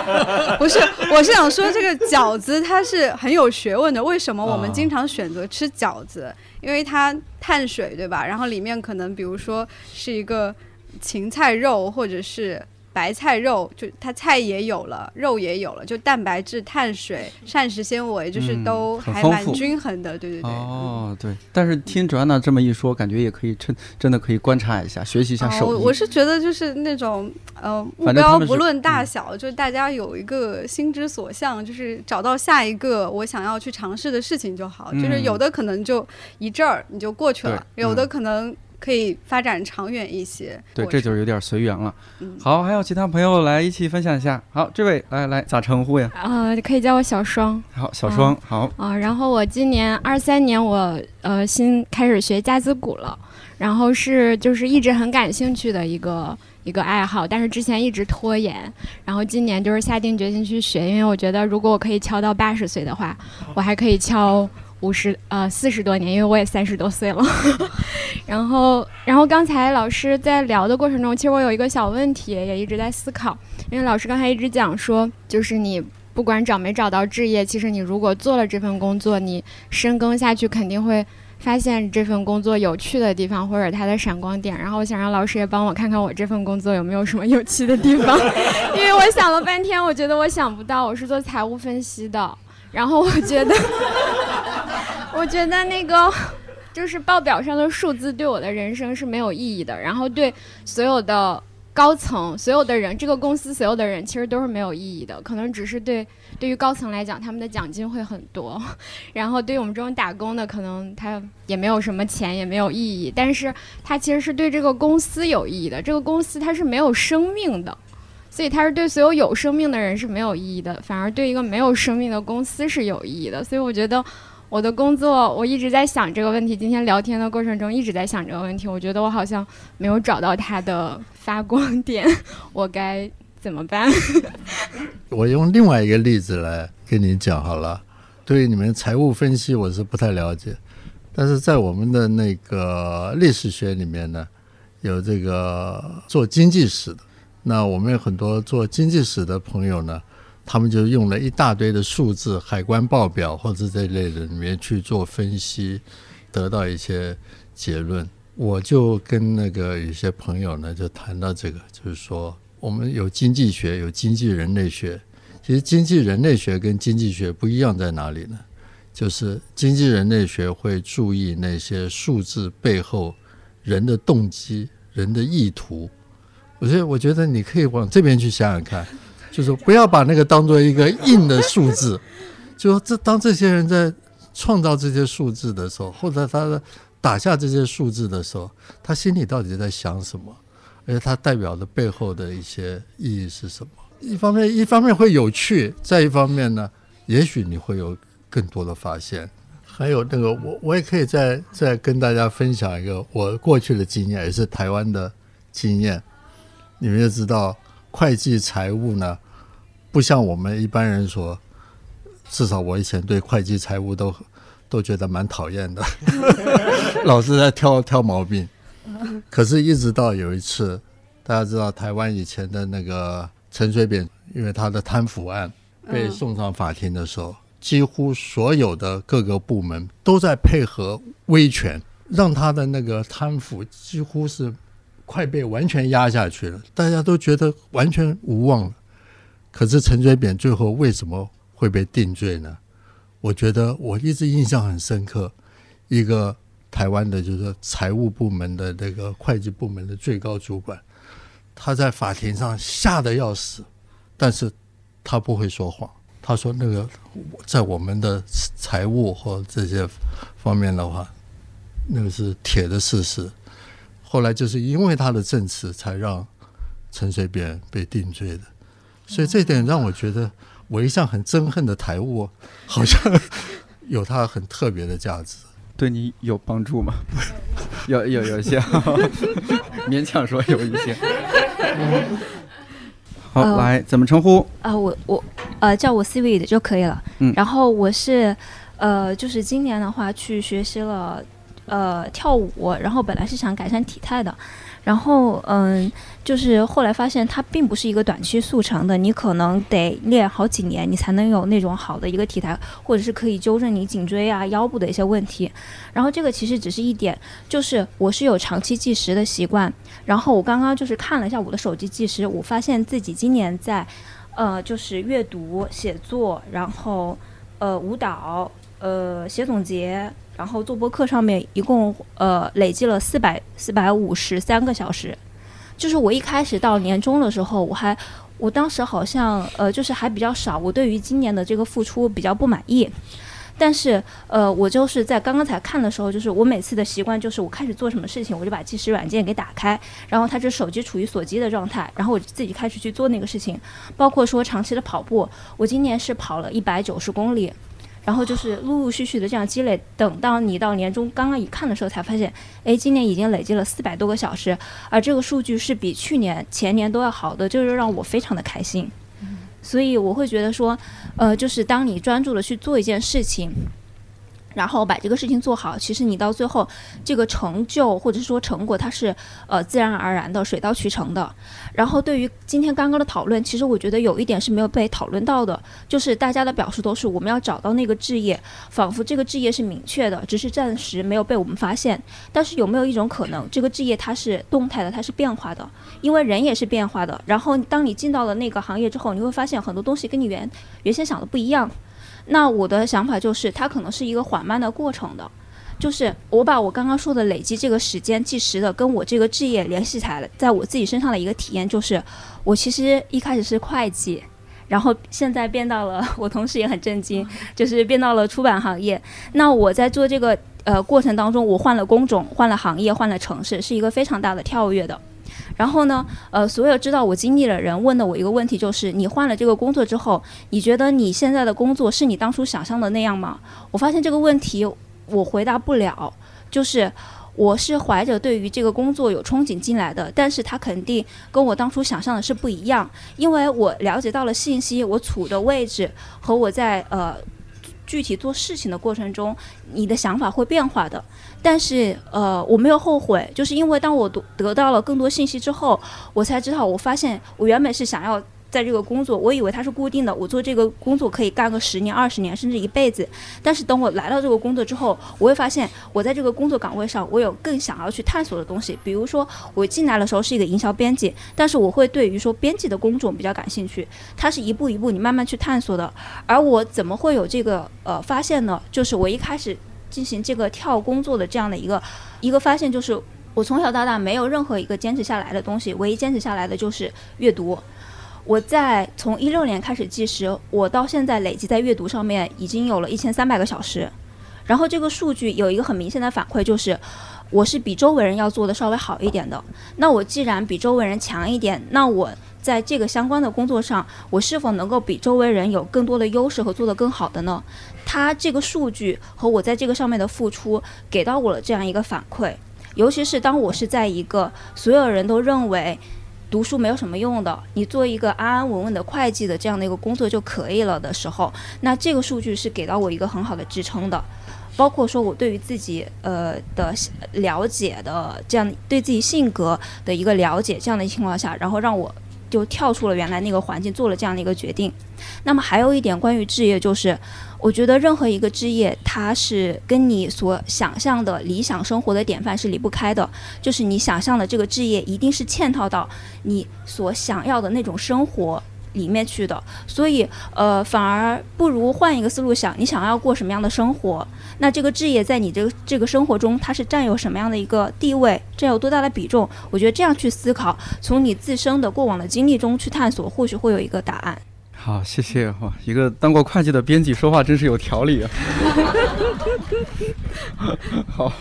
(laughs) 不是，我是想说这个饺子它是很有学问的。为什么我们经常选择吃饺子？因为它碳水，对吧？然后里面可能比如说是一个芹菜肉，或者是。白菜肉就它菜也有了，肉也有了，就蛋白质、碳水、膳食纤维，就是都还蛮均衡的，对对对。哦，对。但是听卓安娜这么一说，感觉也可以趁真的可以观察一下，学习一下手艺。我我是觉得就是那种呃目标不论大小，就是大家有一个心之所向，就是找到下一个我想要去尝试的事情就好。就是有的可能就一阵儿你就过去了，有的可能。可以发展长远一些，对，这就是有点随缘了。好，还有其他朋友来一起分享一下。好，这位来来咋称呼呀？啊，可以叫我小双。好，小双，好。啊，然后我今年二三年我呃新开始学架子鼓了，然后是就是一直很感兴趣的一个一个爱好，但是之前一直拖延，然后今年就是下定决心去学，因为我觉得如果我可以敲到八十岁的话，我还可以敲。五十呃四十多年，因为我也三十多岁了，(laughs) 然后，然后刚才老师在聊的过程中，其实我有一个小问题，也一直在思考。因为老师刚才一直讲说，就是你不管找没找到置业，其实你如果做了这份工作，你深耕下去，肯定会发现这份工作有趣的地方或者它的闪光点。然后我想让老师也帮我看看我这份工作有没有什么有趣的地方，(laughs) 因为我想了半天，我觉得我想不到。我是做财务分析的，然后我觉得，(laughs) 我觉得那个。(laughs) 就是报表上的数字对我的人生是没有意义的，然后对所有的高层、所有的人，这个公司所有的人其实都是没有意义的。可能只是对对于高层来讲，他们的奖金会很多，(laughs) 然后对于我们这种打工的，可能他也没有什么钱，也没有意义。但是它其实是对这个公司有意义的。这个公司它是没有生命的，所以它是对所有有生命的人是没有意义的，反而对一个没有生命的公司是有意义的。所以我觉得。我的工作，我一直在想这个问题。今天聊天的过程中，一直在想这个问题。我觉得我好像没有找到它的发光点，(laughs) 我该怎么办？(laughs) 我用另外一个例子来跟你讲好了。对于你们财务分析，我是不太了解，但是在我们的那个历史学里面呢，有这个做经济史的。那我们有很多做经济史的朋友呢。他们就用了一大堆的数字、海关报表或者这类的里面去做分析，得到一些结论。我就跟那个有些朋友呢，就谈到这个，就是说我们有经济学，有经济人类学。其实经济人类学跟经济学不一样在哪里呢？就是经济人类学会注意那些数字背后人的动机、人的意图。我觉得，我觉得你可以往这边去想想看。就是不要把那个当做一个硬的数字，(laughs) 就说这当这些人在创造这些数字的时候，或者他打下这些数字的时候，他心里到底在想什么？而且他代表的背后的一些意义是什么？一方面，一方面会有趣；再一方面呢，也许你会有更多的发现。还有那个，我我也可以再再跟大家分享一个我过去的经验，也是台湾的经验。你们也知道。会计财务呢，不像我们一般人说，至少我以前对会计财务都都觉得蛮讨厌的，(laughs) 老是在挑挑毛病。可是，一直到有一次，大家知道台湾以前的那个陈水扁，因为他的贪腐案被送上法庭的时候，几乎所有的各个部门都在配合威权，让他的那个贪腐几乎是。快被完全压下去了，大家都觉得完全无望了。可是陈水扁最后为什么会被定罪呢？我觉得我一直印象很深刻，一个台湾的就是财务部门的那个会计部门的最高主管，他在法庭上吓得要死，但是他不会说谎。他说那个在我们的财务或这些方面的话，那个是铁的事实。后来就是因为他的证词，才让陈水扁被定罪的。所以这点让我觉得，我一向很憎恨的台务，好像 (laughs) 有它很特别的价值。对你有帮助吗？(laughs) 有有有些，(laughs) 勉强说有一些。好，来怎么称呼？啊，我我呃叫我 Sweet 就可以了。嗯，然后我是呃就是今年的话去学习了。呃，跳舞，然后本来是想改善体态的，然后嗯，就是后来发现它并不是一个短期速成的，你可能得练好几年，你才能有那种好的一个体态，或者是可以纠正你颈椎啊、腰部的一些问题。然后这个其实只是一点，就是我是有长期计时的习惯，然后我刚刚就是看了一下我的手机计时，我发现自己今年在，呃，就是阅读、写作，然后呃舞蹈，呃写总结。然后做播课上面一共呃累计了四百四百五十三个小时，就是我一开始到年终的时候，我还我当时好像呃就是还比较少，我对于今年的这个付出比较不满意，但是呃我就是在刚刚才看的时候，就是我每次的习惯就是我开始做什么事情，我就把计时软件给打开，然后它这手机处于锁机的状态，然后我自己开始去做那个事情，包括说长期的跑步，我今年是跑了一百九十公里。然后就是陆陆续续的这样积累，等到你到年终刚刚一看的时候，才发现，哎，今年已经累积了四百多个小时，而这个数据是比去年、前年都要好的，就是让我非常的开心。所以我会觉得说，呃，就是当你专注的去做一件事情，然后把这个事情做好，其实你到最后这个成就或者说成果，它是呃自然而然的、水到渠成的。然后对于今天刚刚的讨论，其实我觉得有一点是没有被讨论到的，就是大家的表述都是我们要找到那个置业，仿佛这个置业是明确的，只是暂时没有被我们发现。但是有没有一种可能，这个置业它是动态的，它是变化的？因为人也是变化的。然后当你进到了那个行业之后，你会发现很多东西跟你原原先想的不一样。那我的想法就是，它可能是一个缓慢的过程的，就是我把我刚刚说的累积这个时间计时的，跟我这个置业联系起来，在我自己身上的一个体验就是，我其实一开始是会计，然后现在变到了，我同时也很震惊，就是变到了出版行业。那我在做这个呃过程当中，我换了工种，换了行业，换了城市，是一个非常大的跳跃的。然后呢，呃，所有知道我经历的人问的我一个问题就是：你换了这个工作之后，你觉得你现在的工作是你当初想象的那样吗？我发现这个问题我回答不了。就是我是怀着对于这个工作有憧憬进来的，但是他肯定跟我当初想象的是不一样，因为我了解到了信息，我处的位置和我在呃。具体做事情的过程中，你的想法会变化的。但是，呃，我没有后悔，就是因为当我得得到了更多信息之后，我才知道，我发现我原本是想要。在这个工作，我以为它是固定的，我做这个工作可以干个十年、二十年，甚至一辈子。但是等我来到这个工作之后，我会发现，我在这个工作岗位上，我有更想要去探索的东西。比如说，我进来的时候是一个营销编辑，但是我会对于说编辑的工种比较感兴趣。它是一步一步你慢慢去探索的。而我怎么会有这个呃发现呢？就是我一开始进行这个跳工作的这样的一个一个发现，就是我从小到大没有任何一个坚持下来的东西，唯一坚持下来的就是阅读。我在从一六年开始计时，我到现在累计在阅读上面已经有了一千三百个小时。然后这个数据有一个很明显的反馈，就是我是比周围人要做的稍微好一点的。那我既然比周围人强一点，那我在这个相关的工作上，我是否能够比周围人有更多的优势和做得更好的呢？它这个数据和我在这个上面的付出，给到我了这样一个反馈。尤其是当我是在一个所有人都认为。读书没有什么用的，你做一个安安稳稳的会计的这样的一个工作就可以了的时候，那这个数据是给到我一个很好的支撑的，包括说我对于自己呃的了解的这样对自己性格的一个了解这样的情况下，然后让我就跳出了原来那个环境做了这样的一个决定。那么还有一点关于置业就是。我觉得任何一个置业，它是跟你所想象的理想生活的典范是离不开的。就是你想象的这个置业，一定是嵌套到你所想要的那种生活里面去的。所以，呃，反而不如换一个思路想，你想要过什么样的生活？那这个置业在你这个这个生活中，它是占有什么样的一个地位，占有多大的比重？我觉得这样去思考，从你自身的过往的经历中去探索，或许会有一个答案。好，谢谢哇！一个当过会计的编辑说话真是有条理啊。(laughs) 好，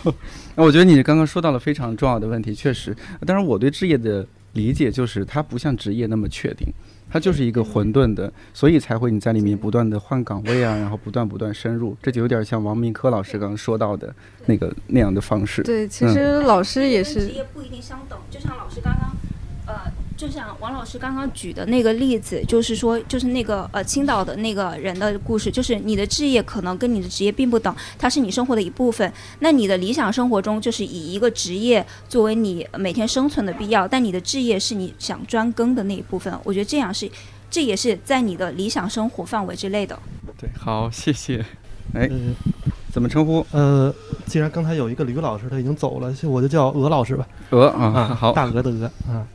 那我觉得你刚刚说到了非常重要的问题，确实。当然，我对置业的理解就是，它不像职业那么确定，它就是一个混沌的，所以才会你在里面不断的换岗位啊，然后不断不断深入，这就有点像王明科老师刚刚说到的那个那样的方式。对，其实老师也是。职业不一定相等，就像老师刚刚，呃。就像王老师刚刚举的那个例子，就是说，就是那个呃青岛的那个人的故事，就是你的置业可能跟你的职业并不等，它是你生活的一部分。那你的理想生活中，就是以一个职业作为你每天生存的必要，但你的置业是你想专更的那一部分。我觉得这样是，这也是在你的理想生活范围之内的。对，好，谢谢。哎，怎么称呼？呃，既然刚才有一个吕老师他已经走了，我就叫鹅老师吧。鹅啊，好，大鹅的鹅啊。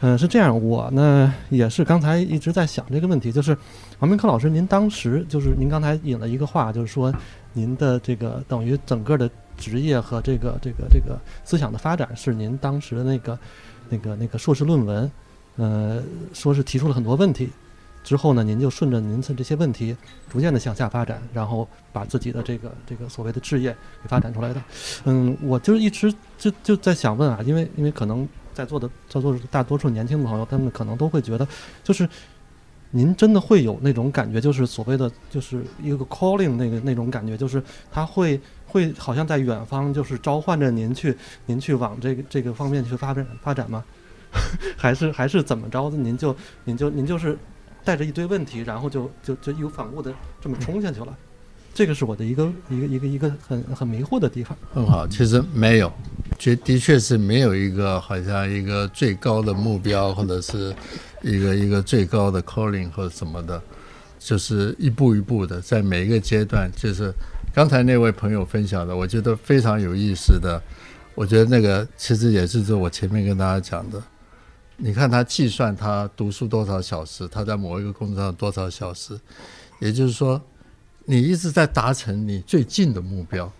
嗯，是这样，我呢也是刚才一直在想这个问题，就是王明科老师，您当时就是您刚才引了一个话，就是说您的这个等于整个的职业和这个这个这个思想的发展是您当时的那个那个那个硕士论文，呃，说是提出了很多问题，之后呢，您就顺着您的这些问题逐渐的向下发展，然后把自己的这个这个所谓的置业给发展出来的。嗯，我就一直就就在想问啊，因为因为可能。在座的在座大多数年轻朋友，他们可能都会觉得，就是您真的会有那种感觉，就是所谓的就是一个 calling 那个那种感觉，就是他会会好像在远方，就是召唤着您去您去往这个这个方面去发展发展吗？(laughs) 还是还是怎么着的？您就您就您就是带着一堆问题，然后就就就义无反顾的这么冲下去了？这个是我的一个一个一个一个很很迷惑的地方。很好，其实没有，确的确是没有一个好像一个最高的目标，或者是一个一个最高的 calling 或者什么的，就是一步一步的，在每一个阶段，就是刚才那位朋友分享的，我觉得非常有意思的。我觉得那个其实也是就我前面跟大家讲的，你看他计算他读书多少小时，他在某一个工作上多少小时，也就是说，你一直在达成你最近的目标，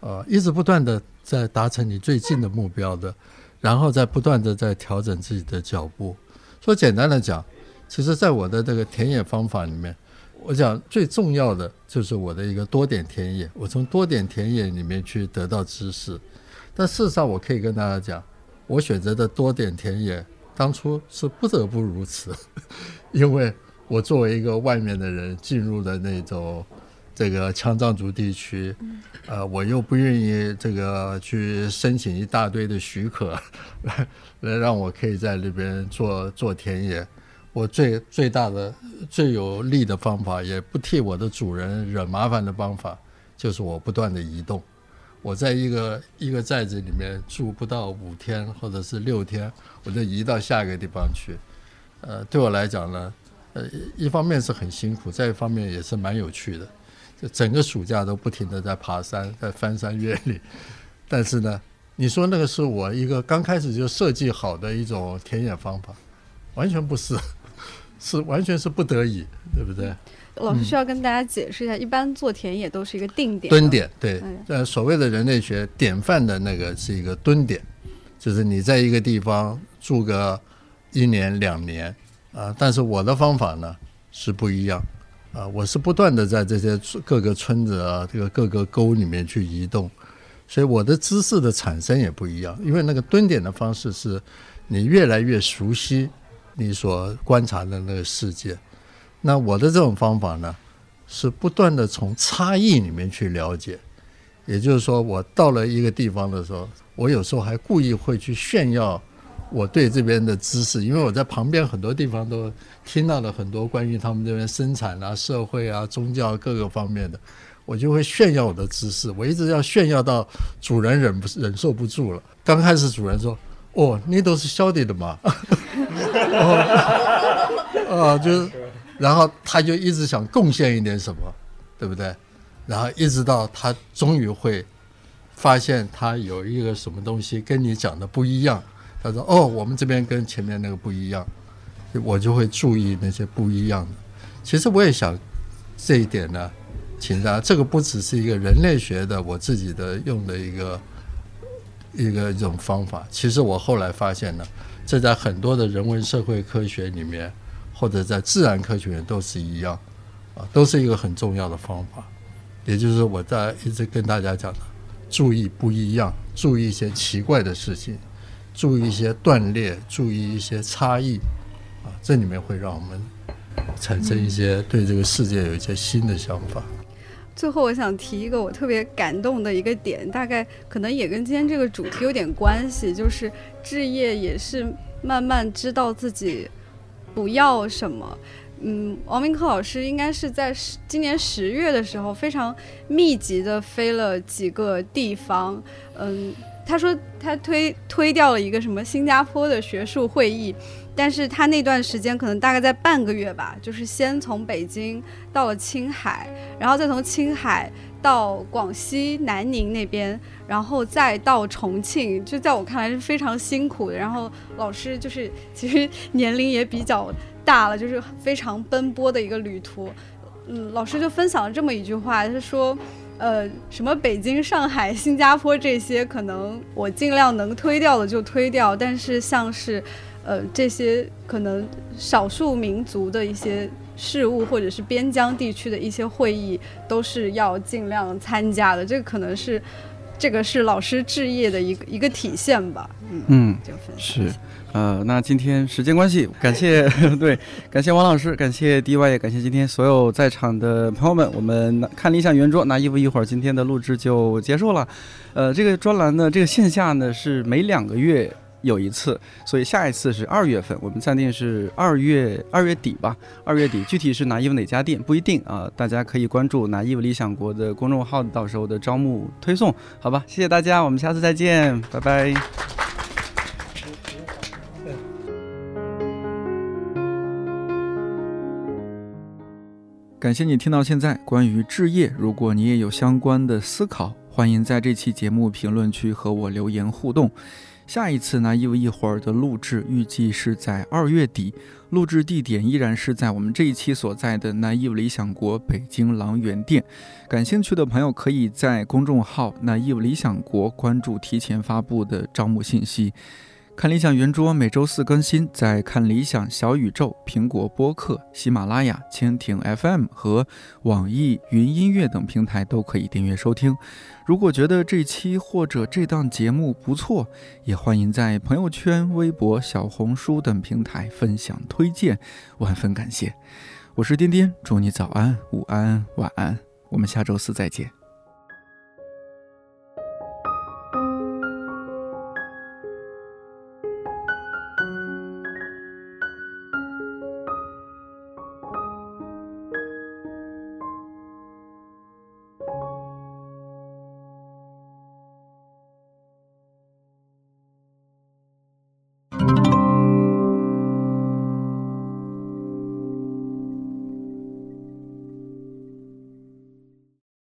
啊，一直不断的在达成你最近的目标的，然后再不断的在调整自己的脚步。说简单的讲，其实在我的这个田野方法里面，我讲最重要的就是我的一个多点田野，我从多点田野里面去得到知识。但事实上，我可以跟大家讲，我选择的多点田野当初是不得不如此，(laughs) 因为我作为一个外面的人进入了那种这个羌藏族地区，呃，我又不愿意这个去申请一大堆的许可，来 (laughs) 来让我可以在那边做做田野。我最最大的最有利的方法，也不替我的主人惹麻烦的方法，就是我不断的移动。我在一个一个寨子里面住不到五天或者是六天，我就移到下一个地方去。呃，对我来讲呢，呃，一方面是很辛苦，再一方面也是蛮有趣的。就整个暑假都不停的在爬山，在翻山越岭。但是呢，你说那个是我一个刚开始就设计好的一种田野方法，完全不是，(laughs) 是完全是不得已，对不对？老师需要跟大家解释一下，一般做田野都是一个定点蹲点，对，呃，所谓的人类学典范的那个是一个蹲点，就是你在一个地方住个一年两年啊，但是我的方法呢是不一样啊，我是不断的在这些各个村子啊，这个各个沟里面去移动，所以我的知识的产生也不一样，因为那个蹲点的方式是你越来越熟悉你所观察的那个世界。那我的这种方法呢，是不断的从差异里面去了解，也就是说，我到了一个地方的时候，我有时候还故意会去炫耀我对这边的知识，因为我在旁边很多地方都听到了很多关于他们这边生产啊、社会啊、宗教各个方面的，我就会炫耀我的知识。我一直要炫耀到主人忍不忍受不住了。刚开始主人说：“哦，你都是晓得的嘛。(laughs) ”啊，就是。然后他就一直想贡献一点什么，对不对？然后一直到他终于会发现他有一个什么东西跟你讲的不一样。他说：“哦，我们这边跟前面那个不一样。”我就会注意那些不一样的。其实我也想这一点呢，请大家，这个不只是一个人类学的我自己的用的一个一个一种方法。其实我后来发现呢，这在很多的人文社会科学里面。或者在自然科学里都是一样，啊，都是一个很重要的方法。也就是我在一直跟大家讲的，注意不一样，注意一些奇怪的事情，注意一些断裂，注意一些差异，啊，这里面会让我们产生一些对这个世界有一些新的想法。最后，我想提一个我特别感动的一个点，大概可能也跟今天这个主题有点关系，就是置业也是慢慢知道自己。不要什么？嗯，王明科老师应该是在十今年十月的时候非常密集的飞了几个地方。嗯，他说他推推掉了一个什么新加坡的学术会议，但是他那段时间可能大概在半个月吧，就是先从北京到了青海，然后再从青海。到广西南宁那边，然后再到重庆，就在我看来是非常辛苦的。然后老师就是其实年龄也比较大了，就是非常奔波的一个旅途。嗯，老师就分享了这么一句话，他说：“呃，什么北京、上海、新加坡这些，可能我尽量能推掉的就推掉，但是像是，呃，这些可能少数民族的一些。”事务或者是边疆地区的一些会议，都是要尽量参加的。这个可能是，这个是老师置业的一个一个体现吧。嗯，是，呃，那今天时间关系，感谢 (laughs) 对，感谢王老师，感谢 DY，也感谢今天所有在场的朋友们。我们看理想圆桌拿衣服一会儿，今天的录制就结束了。呃，这个专栏呢，这个线下呢是每两个月。有一次，所以下一次是二月份，我们暂定是二月二月底吧。二月底具体是拿衣服哪家店不一定啊，大家可以关注拿衣服理想国的公众号，到时候的招募推送，好吧？谢谢大家，我们下次再见，拜拜。感谢你听到现在。关于置业，如果你也有相关的思考，欢迎在这期节目评论区和我留言互动。下一次拿衣服一会儿的录制预计是在二月底，录制地点依然是在我们这一期所在的拿衣服理想国北京狼园店。感兴趣的朋友可以在公众号“拿衣服理想国”关注提前发布的招募信息。看理想圆桌每周四更新，在看理想小宇宙、苹果播客、喜马拉雅、蜻蜓 FM 和网易云音乐等平台都可以订阅收听。如果觉得这期或者这档节目不错，也欢迎在朋友圈、微博、小红书等平台分享推荐，万分感谢。我是颠颠，祝你早安、午安、晚安，我们下周四再见。